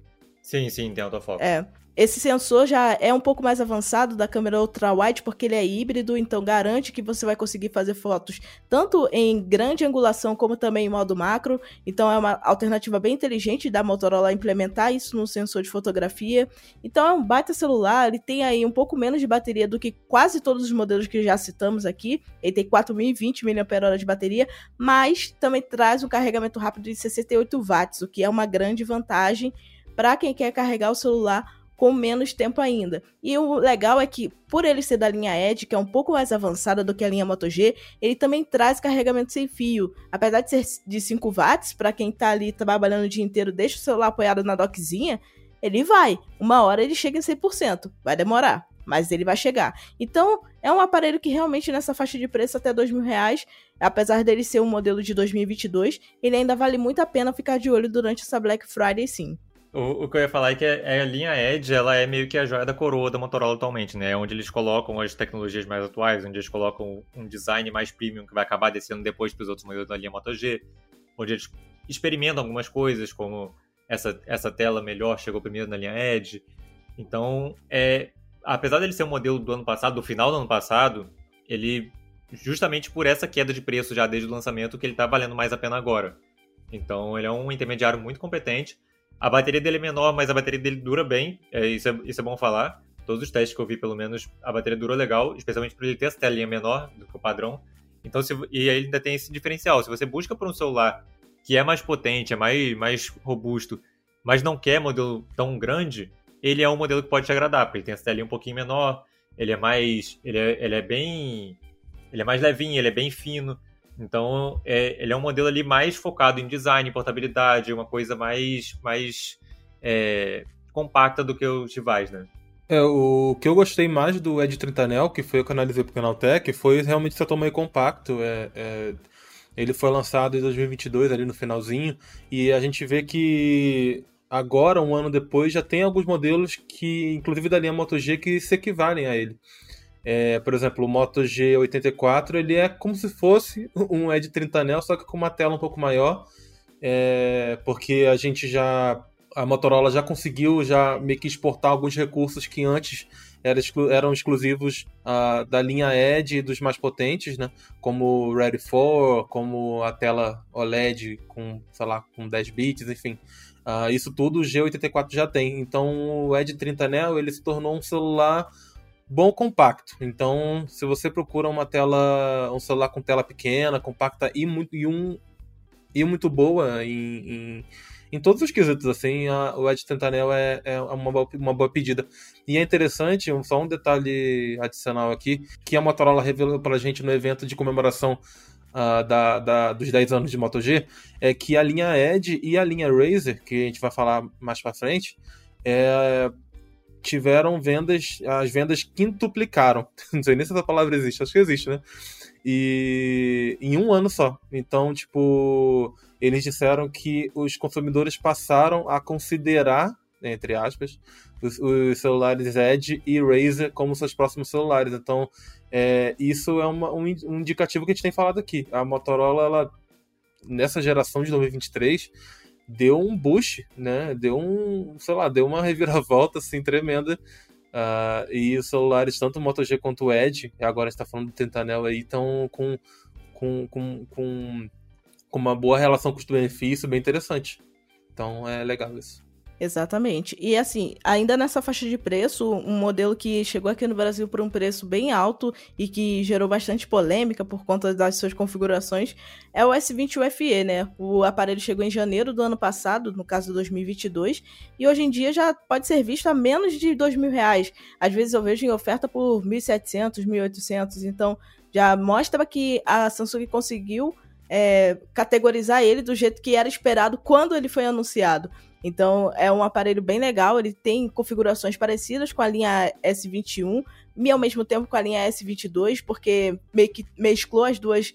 Sim, sim, tem autofoco. É. Esse sensor já é um pouco mais avançado da câmera ultra-wide porque ele é híbrido, então garante que você vai conseguir fazer fotos tanto em grande angulação como também em modo macro. Então é uma alternativa bem inteligente da Motorola implementar isso no sensor de fotografia. Então é um baita celular, ele tem aí um pouco menos de bateria do que quase todos os modelos que já citamos aqui. Ele tem 4020 mAh de bateria, mas também traz um carregamento rápido de 68 watts, o que é uma grande vantagem para quem quer carregar o celular com menos tempo ainda. E o legal é que, por ele ser da linha Edge, que é um pouco mais avançada do que a linha Moto G, ele também traz carregamento sem fio. Apesar de ser de 5 watts, para quem tá ali trabalhando o dia inteiro, deixa o celular apoiado na dockzinha, ele vai. Uma hora ele chega em 100%. Vai demorar, mas ele vai chegar. Então, é um aparelho que realmente nessa faixa de preço até dois mil reais, apesar dele ser um modelo de 2022, ele ainda vale muito a pena ficar de olho durante essa Black Friday sim. O, o, que eu ia falar é que a, a, linha Edge, ela é meio que a joia da coroa da Motorola atualmente, né? Onde eles colocam as tecnologias mais atuais, onde eles colocam um design mais premium que vai acabar descendo depois para os outros modelos da linha Moto G, onde eles experimentam algumas coisas, como essa, essa tela melhor chegou primeiro na linha Edge. Então, é, apesar dele ser um modelo do ano passado, do final do ano passado, ele, justamente por essa queda de preço já desde o lançamento, que ele está valendo mais a pena agora. Então, ele é um intermediário muito competente a bateria dele é menor, mas a bateria dele dura bem. É, isso, é, isso é bom falar. Todos os testes que eu vi, pelo menos, a bateria durou legal, especialmente por ele ter essa telinha menor do que o padrão. Então, se, e aí ainda tem esse diferencial. Se você busca por um celular que é mais potente, é mais, mais robusto, mas não quer modelo tão grande, ele é um modelo que pode te agradar, porque ele tem essa telinha um pouquinho menor, ele é mais. Ele é, ele é bem. Ele é mais levinho, ele é bem fino. Então, é, ele é um modelo ali mais focado em design, portabilidade, uma coisa mais, mais é, compacta do que os rivais, né? É, o que eu gostei mais do 30 Neo, que foi o que eu analisei pro Canaltech, foi realmente seu tamanho compacto. É, é, ele foi lançado em 2022, ali no finalzinho, e a gente vê que agora, um ano depois, já tem alguns modelos que, inclusive da linha Moto G, que se equivalem a ele. É, por exemplo, o Moto G84 ele é como se fosse um Edge 30 Neo, só que com uma tela um pouco maior, é, porque a gente já a Motorola já conseguiu já meio que exportar alguns recursos que antes eram, exclu eram exclusivos uh, da linha Edge e dos mais potentes, né? Como o Ready 4, como a tela OLED com, sei lá, com 10 bits, enfim. Uh, isso tudo o G84 já tem. Então o Edge 30 Neo ele se tornou um celular bom compacto. Então, se você procura uma tela, um celular com tela pequena, compacta e muito e um e muito boa em, em, em todos os quesitos, assim, a, o Edge 30 Anel é, é uma, boa, uma boa pedida. E é interessante, só um detalhe adicional aqui, que a Motorola revelou pra gente no evento de comemoração uh, da, da, dos 10 anos de Moto G, é que a linha Edge e a linha Razer, que a gente vai falar mais pra frente, é, tiveram vendas, as vendas quintuplicaram. Não sei nem se essa palavra existe, acho que existe, né? E em um ano só. Então, tipo, eles disseram que os consumidores passaram a considerar, entre aspas, os, os celulares Edge e Razer como seus próximos celulares. Então, é, isso é uma, um, um indicativo que a gente tem falado aqui. A Motorola, ela, nessa geração de 2023, deu um boost, né? Deu um, sei lá, deu uma reviravolta assim tremenda. Uh, e os celulares, tanto o Moto G quanto o Edge, agora está falando do Tentanel aí, estão com, com, com, com uma boa relação custo-benefício, bem interessante. Então é legal isso. Exatamente. E assim, ainda nessa faixa de preço, um modelo que chegou aqui no Brasil por um preço bem alto e que gerou bastante polêmica por conta das suas configurações é o S20 UFE, né? O aparelho chegou em janeiro do ano passado, no caso 2022, e hoje em dia já pode ser visto a menos de dois mil reais. Às vezes eu vejo em oferta por 1.700, 1.800, então já mostra que a Samsung conseguiu é, categorizar ele do jeito que era esperado quando ele foi anunciado. Então é um aparelho bem legal, ele tem configurações parecidas com a linha S21 e ao mesmo tempo com a linha S22, porque meio que mesclou as duas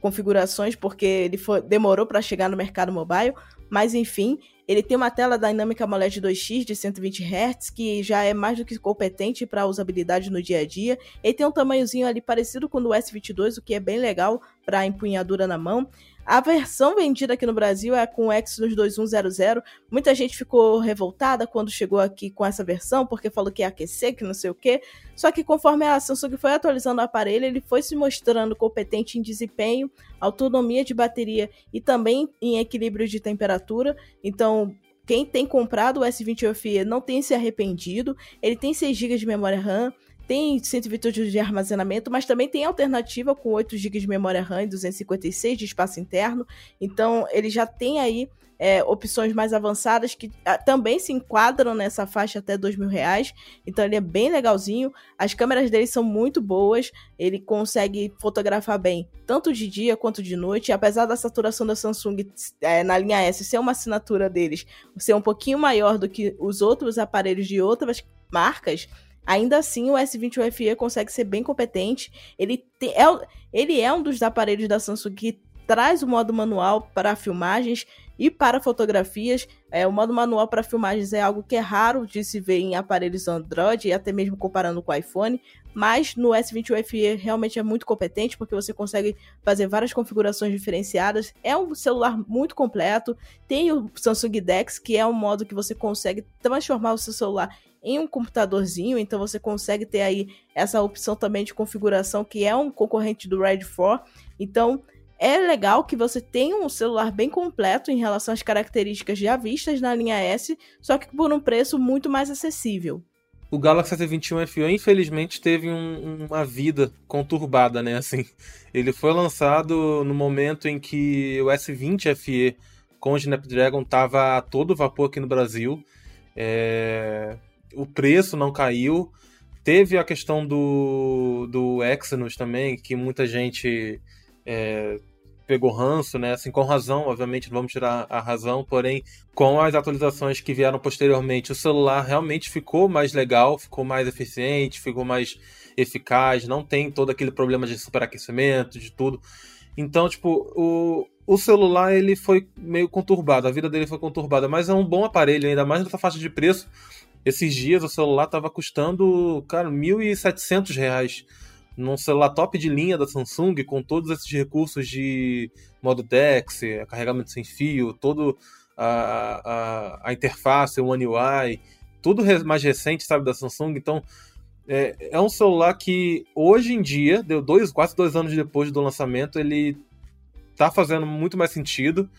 configurações, porque ele foi, demorou para chegar no mercado mobile, mas enfim, ele tem uma tela dinâmica AMOLED 2X de 120 Hz, que já é mais do que competente para usabilidade no dia a dia. Ele tem um tamanhozinho ali parecido com o do S22, o que é bem legal para empunhadura na mão. A versão vendida aqui no Brasil é com o Exynos 2100. Muita gente ficou revoltada quando chegou aqui com essa versão, porque falou que ia aquecer, que não sei o quê. Só que conforme a Samsung foi atualizando o aparelho, ele foi se mostrando competente em desempenho, autonomia de bateria e também em equilíbrio de temperatura. Então, quem tem comprado o S20 UFE não tem se arrependido. Ele tem 6 GB de memória RAM, tem 128 de armazenamento, mas também tem alternativa com 8 GB de memória RAM e 256 de espaço interno. Então, ele já tem aí é, opções mais avançadas que ah, também se enquadram nessa faixa até dois mil reais. Então ele é bem legalzinho. As câmeras dele são muito boas. Ele consegue fotografar bem, tanto de dia quanto de noite. Apesar da saturação da Samsung é, na linha S ser uma assinatura deles, ser um pouquinho maior do que os outros aparelhos de outras marcas Ainda assim, o S20 UFE consegue ser bem competente. Ele, é, ele é um dos aparelhos da Samsung que traz o modo manual para filmagens e para fotografias. É, o modo manual para filmagens é algo que é raro de se ver em aparelhos Android, e até mesmo comparando com o iPhone. Mas no S20 UFE realmente é muito competente, porque você consegue fazer várias configurações diferenciadas. É um celular muito completo. Tem o Samsung Dex, que é um modo que você consegue transformar o seu celular em um computadorzinho, então você consegue ter aí essa opção também de configuração que é um concorrente do Red 4. Então, é legal que você tenha um celular bem completo em relação às características já vistas na linha S, só que por um preço muito mais acessível. O Galaxy S21 FE, infelizmente, teve um, uma vida conturbada, né? Assim, ele foi lançado no momento em que o S20 FE com o Snapdragon estava a todo vapor aqui no Brasil. É o preço não caiu. Teve a questão do, do Exynos também, que muita gente é, pegou ranço, né? Assim, com razão, obviamente, não vamos tirar a razão, porém, com as atualizações que vieram posteriormente, o celular realmente ficou mais legal, ficou mais eficiente, ficou mais eficaz, não tem todo aquele problema de superaquecimento, de tudo. Então, tipo, o, o celular ele foi meio conturbado, a vida dele foi conturbada, mas é um bom aparelho, ainda mais nessa faixa de preço. Esses dias o celular tava custando, cara, R$ 1.700 num celular top de linha da Samsung, com todos esses recursos de modo DeX, carregamento sem fio, todo a, a, a interface, o One UI, tudo mais recente, sabe, da Samsung. Então, é, é, um celular que hoje em dia, deu dois, quase dois anos depois do lançamento, ele tá fazendo muito mais sentido.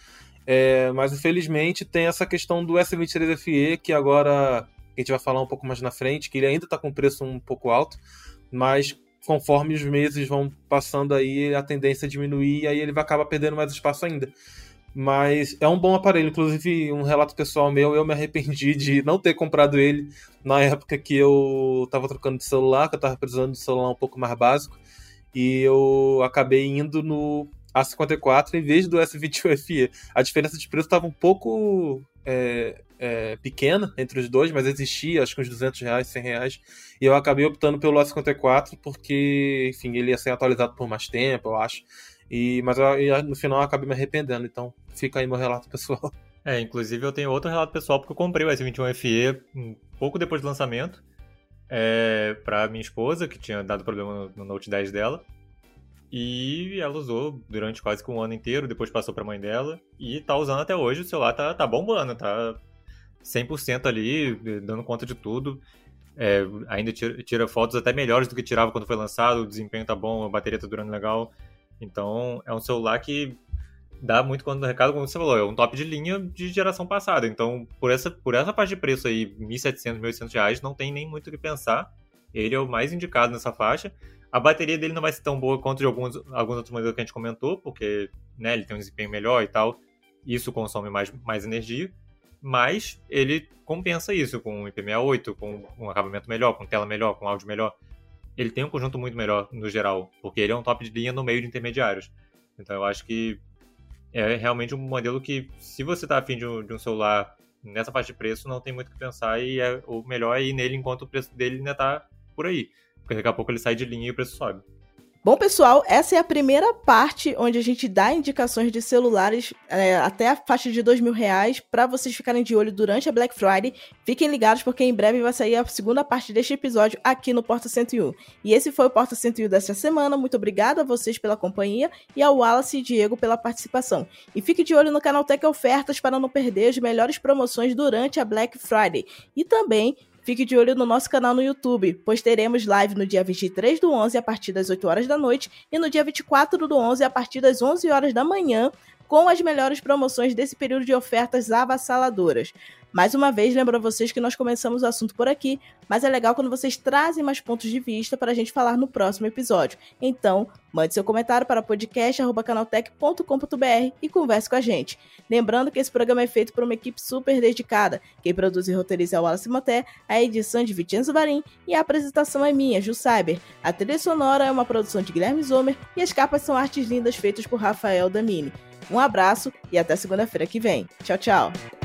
É, mas infelizmente tem essa questão do S23 FE que agora a gente vai falar um pouco mais na frente, que ele ainda está com preço um pouco alto, mas conforme os meses vão passando aí, a tendência é diminuir e aí ele vai acabar perdendo mais espaço ainda. Mas é um bom aparelho. Inclusive, um relato pessoal meu, eu me arrependi de não ter comprado ele na época que eu tava trocando de celular, que eu tava precisando de celular um pouco mais básico. E eu acabei indo no A54 em vez do S21 FE. A diferença de preço estava um pouco é, é, pequena entre os dois, mas existia, acho que uns 200 reais, 100 reais. E eu acabei optando pelo A54 porque, enfim, ele ia ser atualizado por mais tempo, eu acho. E, mas eu, no final eu acabei me arrependendo, então fica aí meu relato pessoal. É, inclusive eu tenho outro relato pessoal porque eu comprei o S21 FE um pouco depois do lançamento é, para minha esposa, que tinha dado problema no, Note 10 dela. E ela usou durante quase que um ano inteiro, depois passou pra mãe dela e tá usando até hoje. O celular tá, tá bombando, tá 100% ali, dando conta de tudo. É, ainda tira, tira, fotos até melhores do que tirava quando foi lançado, o desempenho tá bom, a bateria tá durando legal. Então, é um celular que dá muito quando recado, como você falou, é um top de linha de geração passada. Então, por essa, por essa faixa de preço aí, 1.700, 1.800 reais, não tem nem muito o que pensar. Ele é o mais indicado nessa faixa. A bateria dele não vai ser tão boa quanto de alguns, alguns outros modelos que a gente comentou, porque né, ele tem um desempenho melhor e tal. Isso consome mais, mais energia. Mas ele compensa isso com IP68, com um acabamento melhor, com tela melhor, com áudio melhor ele tem um conjunto muito melhor no geral, porque ele é um top de linha no meio de intermediários. Então eu acho que é realmente um modelo que, se você está afim de um, de um celular nessa faixa de preço, não tem muito o que pensar e é, o melhor é ir nele enquanto o preço dele ainda está por aí. Porque daqui a pouco ele sai de linha e o preço sobe. Bom, pessoal, essa é a primeira parte onde a gente dá indicações de celulares é, até a faixa de dois mil reais para vocês ficarem de olho durante a Black Friday. Fiquem ligados porque em breve vai sair a segunda parte deste episódio aqui no Porta 101. E esse foi o Porta 101 desta semana. Muito obrigada a vocês pela companhia e ao Wallace e Diego pela participação. E fique de olho no canal Tech Ofertas para não perder as melhores promoções durante a Black Friday. E também Fique de olho no nosso canal no YouTube, pois teremos live no dia 23 do 11 a partir das 8 horas da noite e no dia 24 do 11 a partir das 11 horas da manhã, com as melhores promoções desse período de ofertas avassaladoras. Mais uma vez, lembro a vocês que nós começamos o assunto por aqui, mas é legal quando vocês trazem mais pontos de vista para a gente falar no próximo episódio. Então, mande seu comentário para podcast.canaltech.com.br e converse com a gente. Lembrando que esse programa é feito por uma equipe super dedicada. Quem produz e roteiriza é o Wallace Moté, a edição de Vicenzo Varim e a apresentação é minha, Ju Cyber. A trilha sonora é uma produção de Guilherme Zomer e as capas são artes lindas feitas por Rafael Damini. Um abraço e até segunda-feira que vem. Tchau, tchau!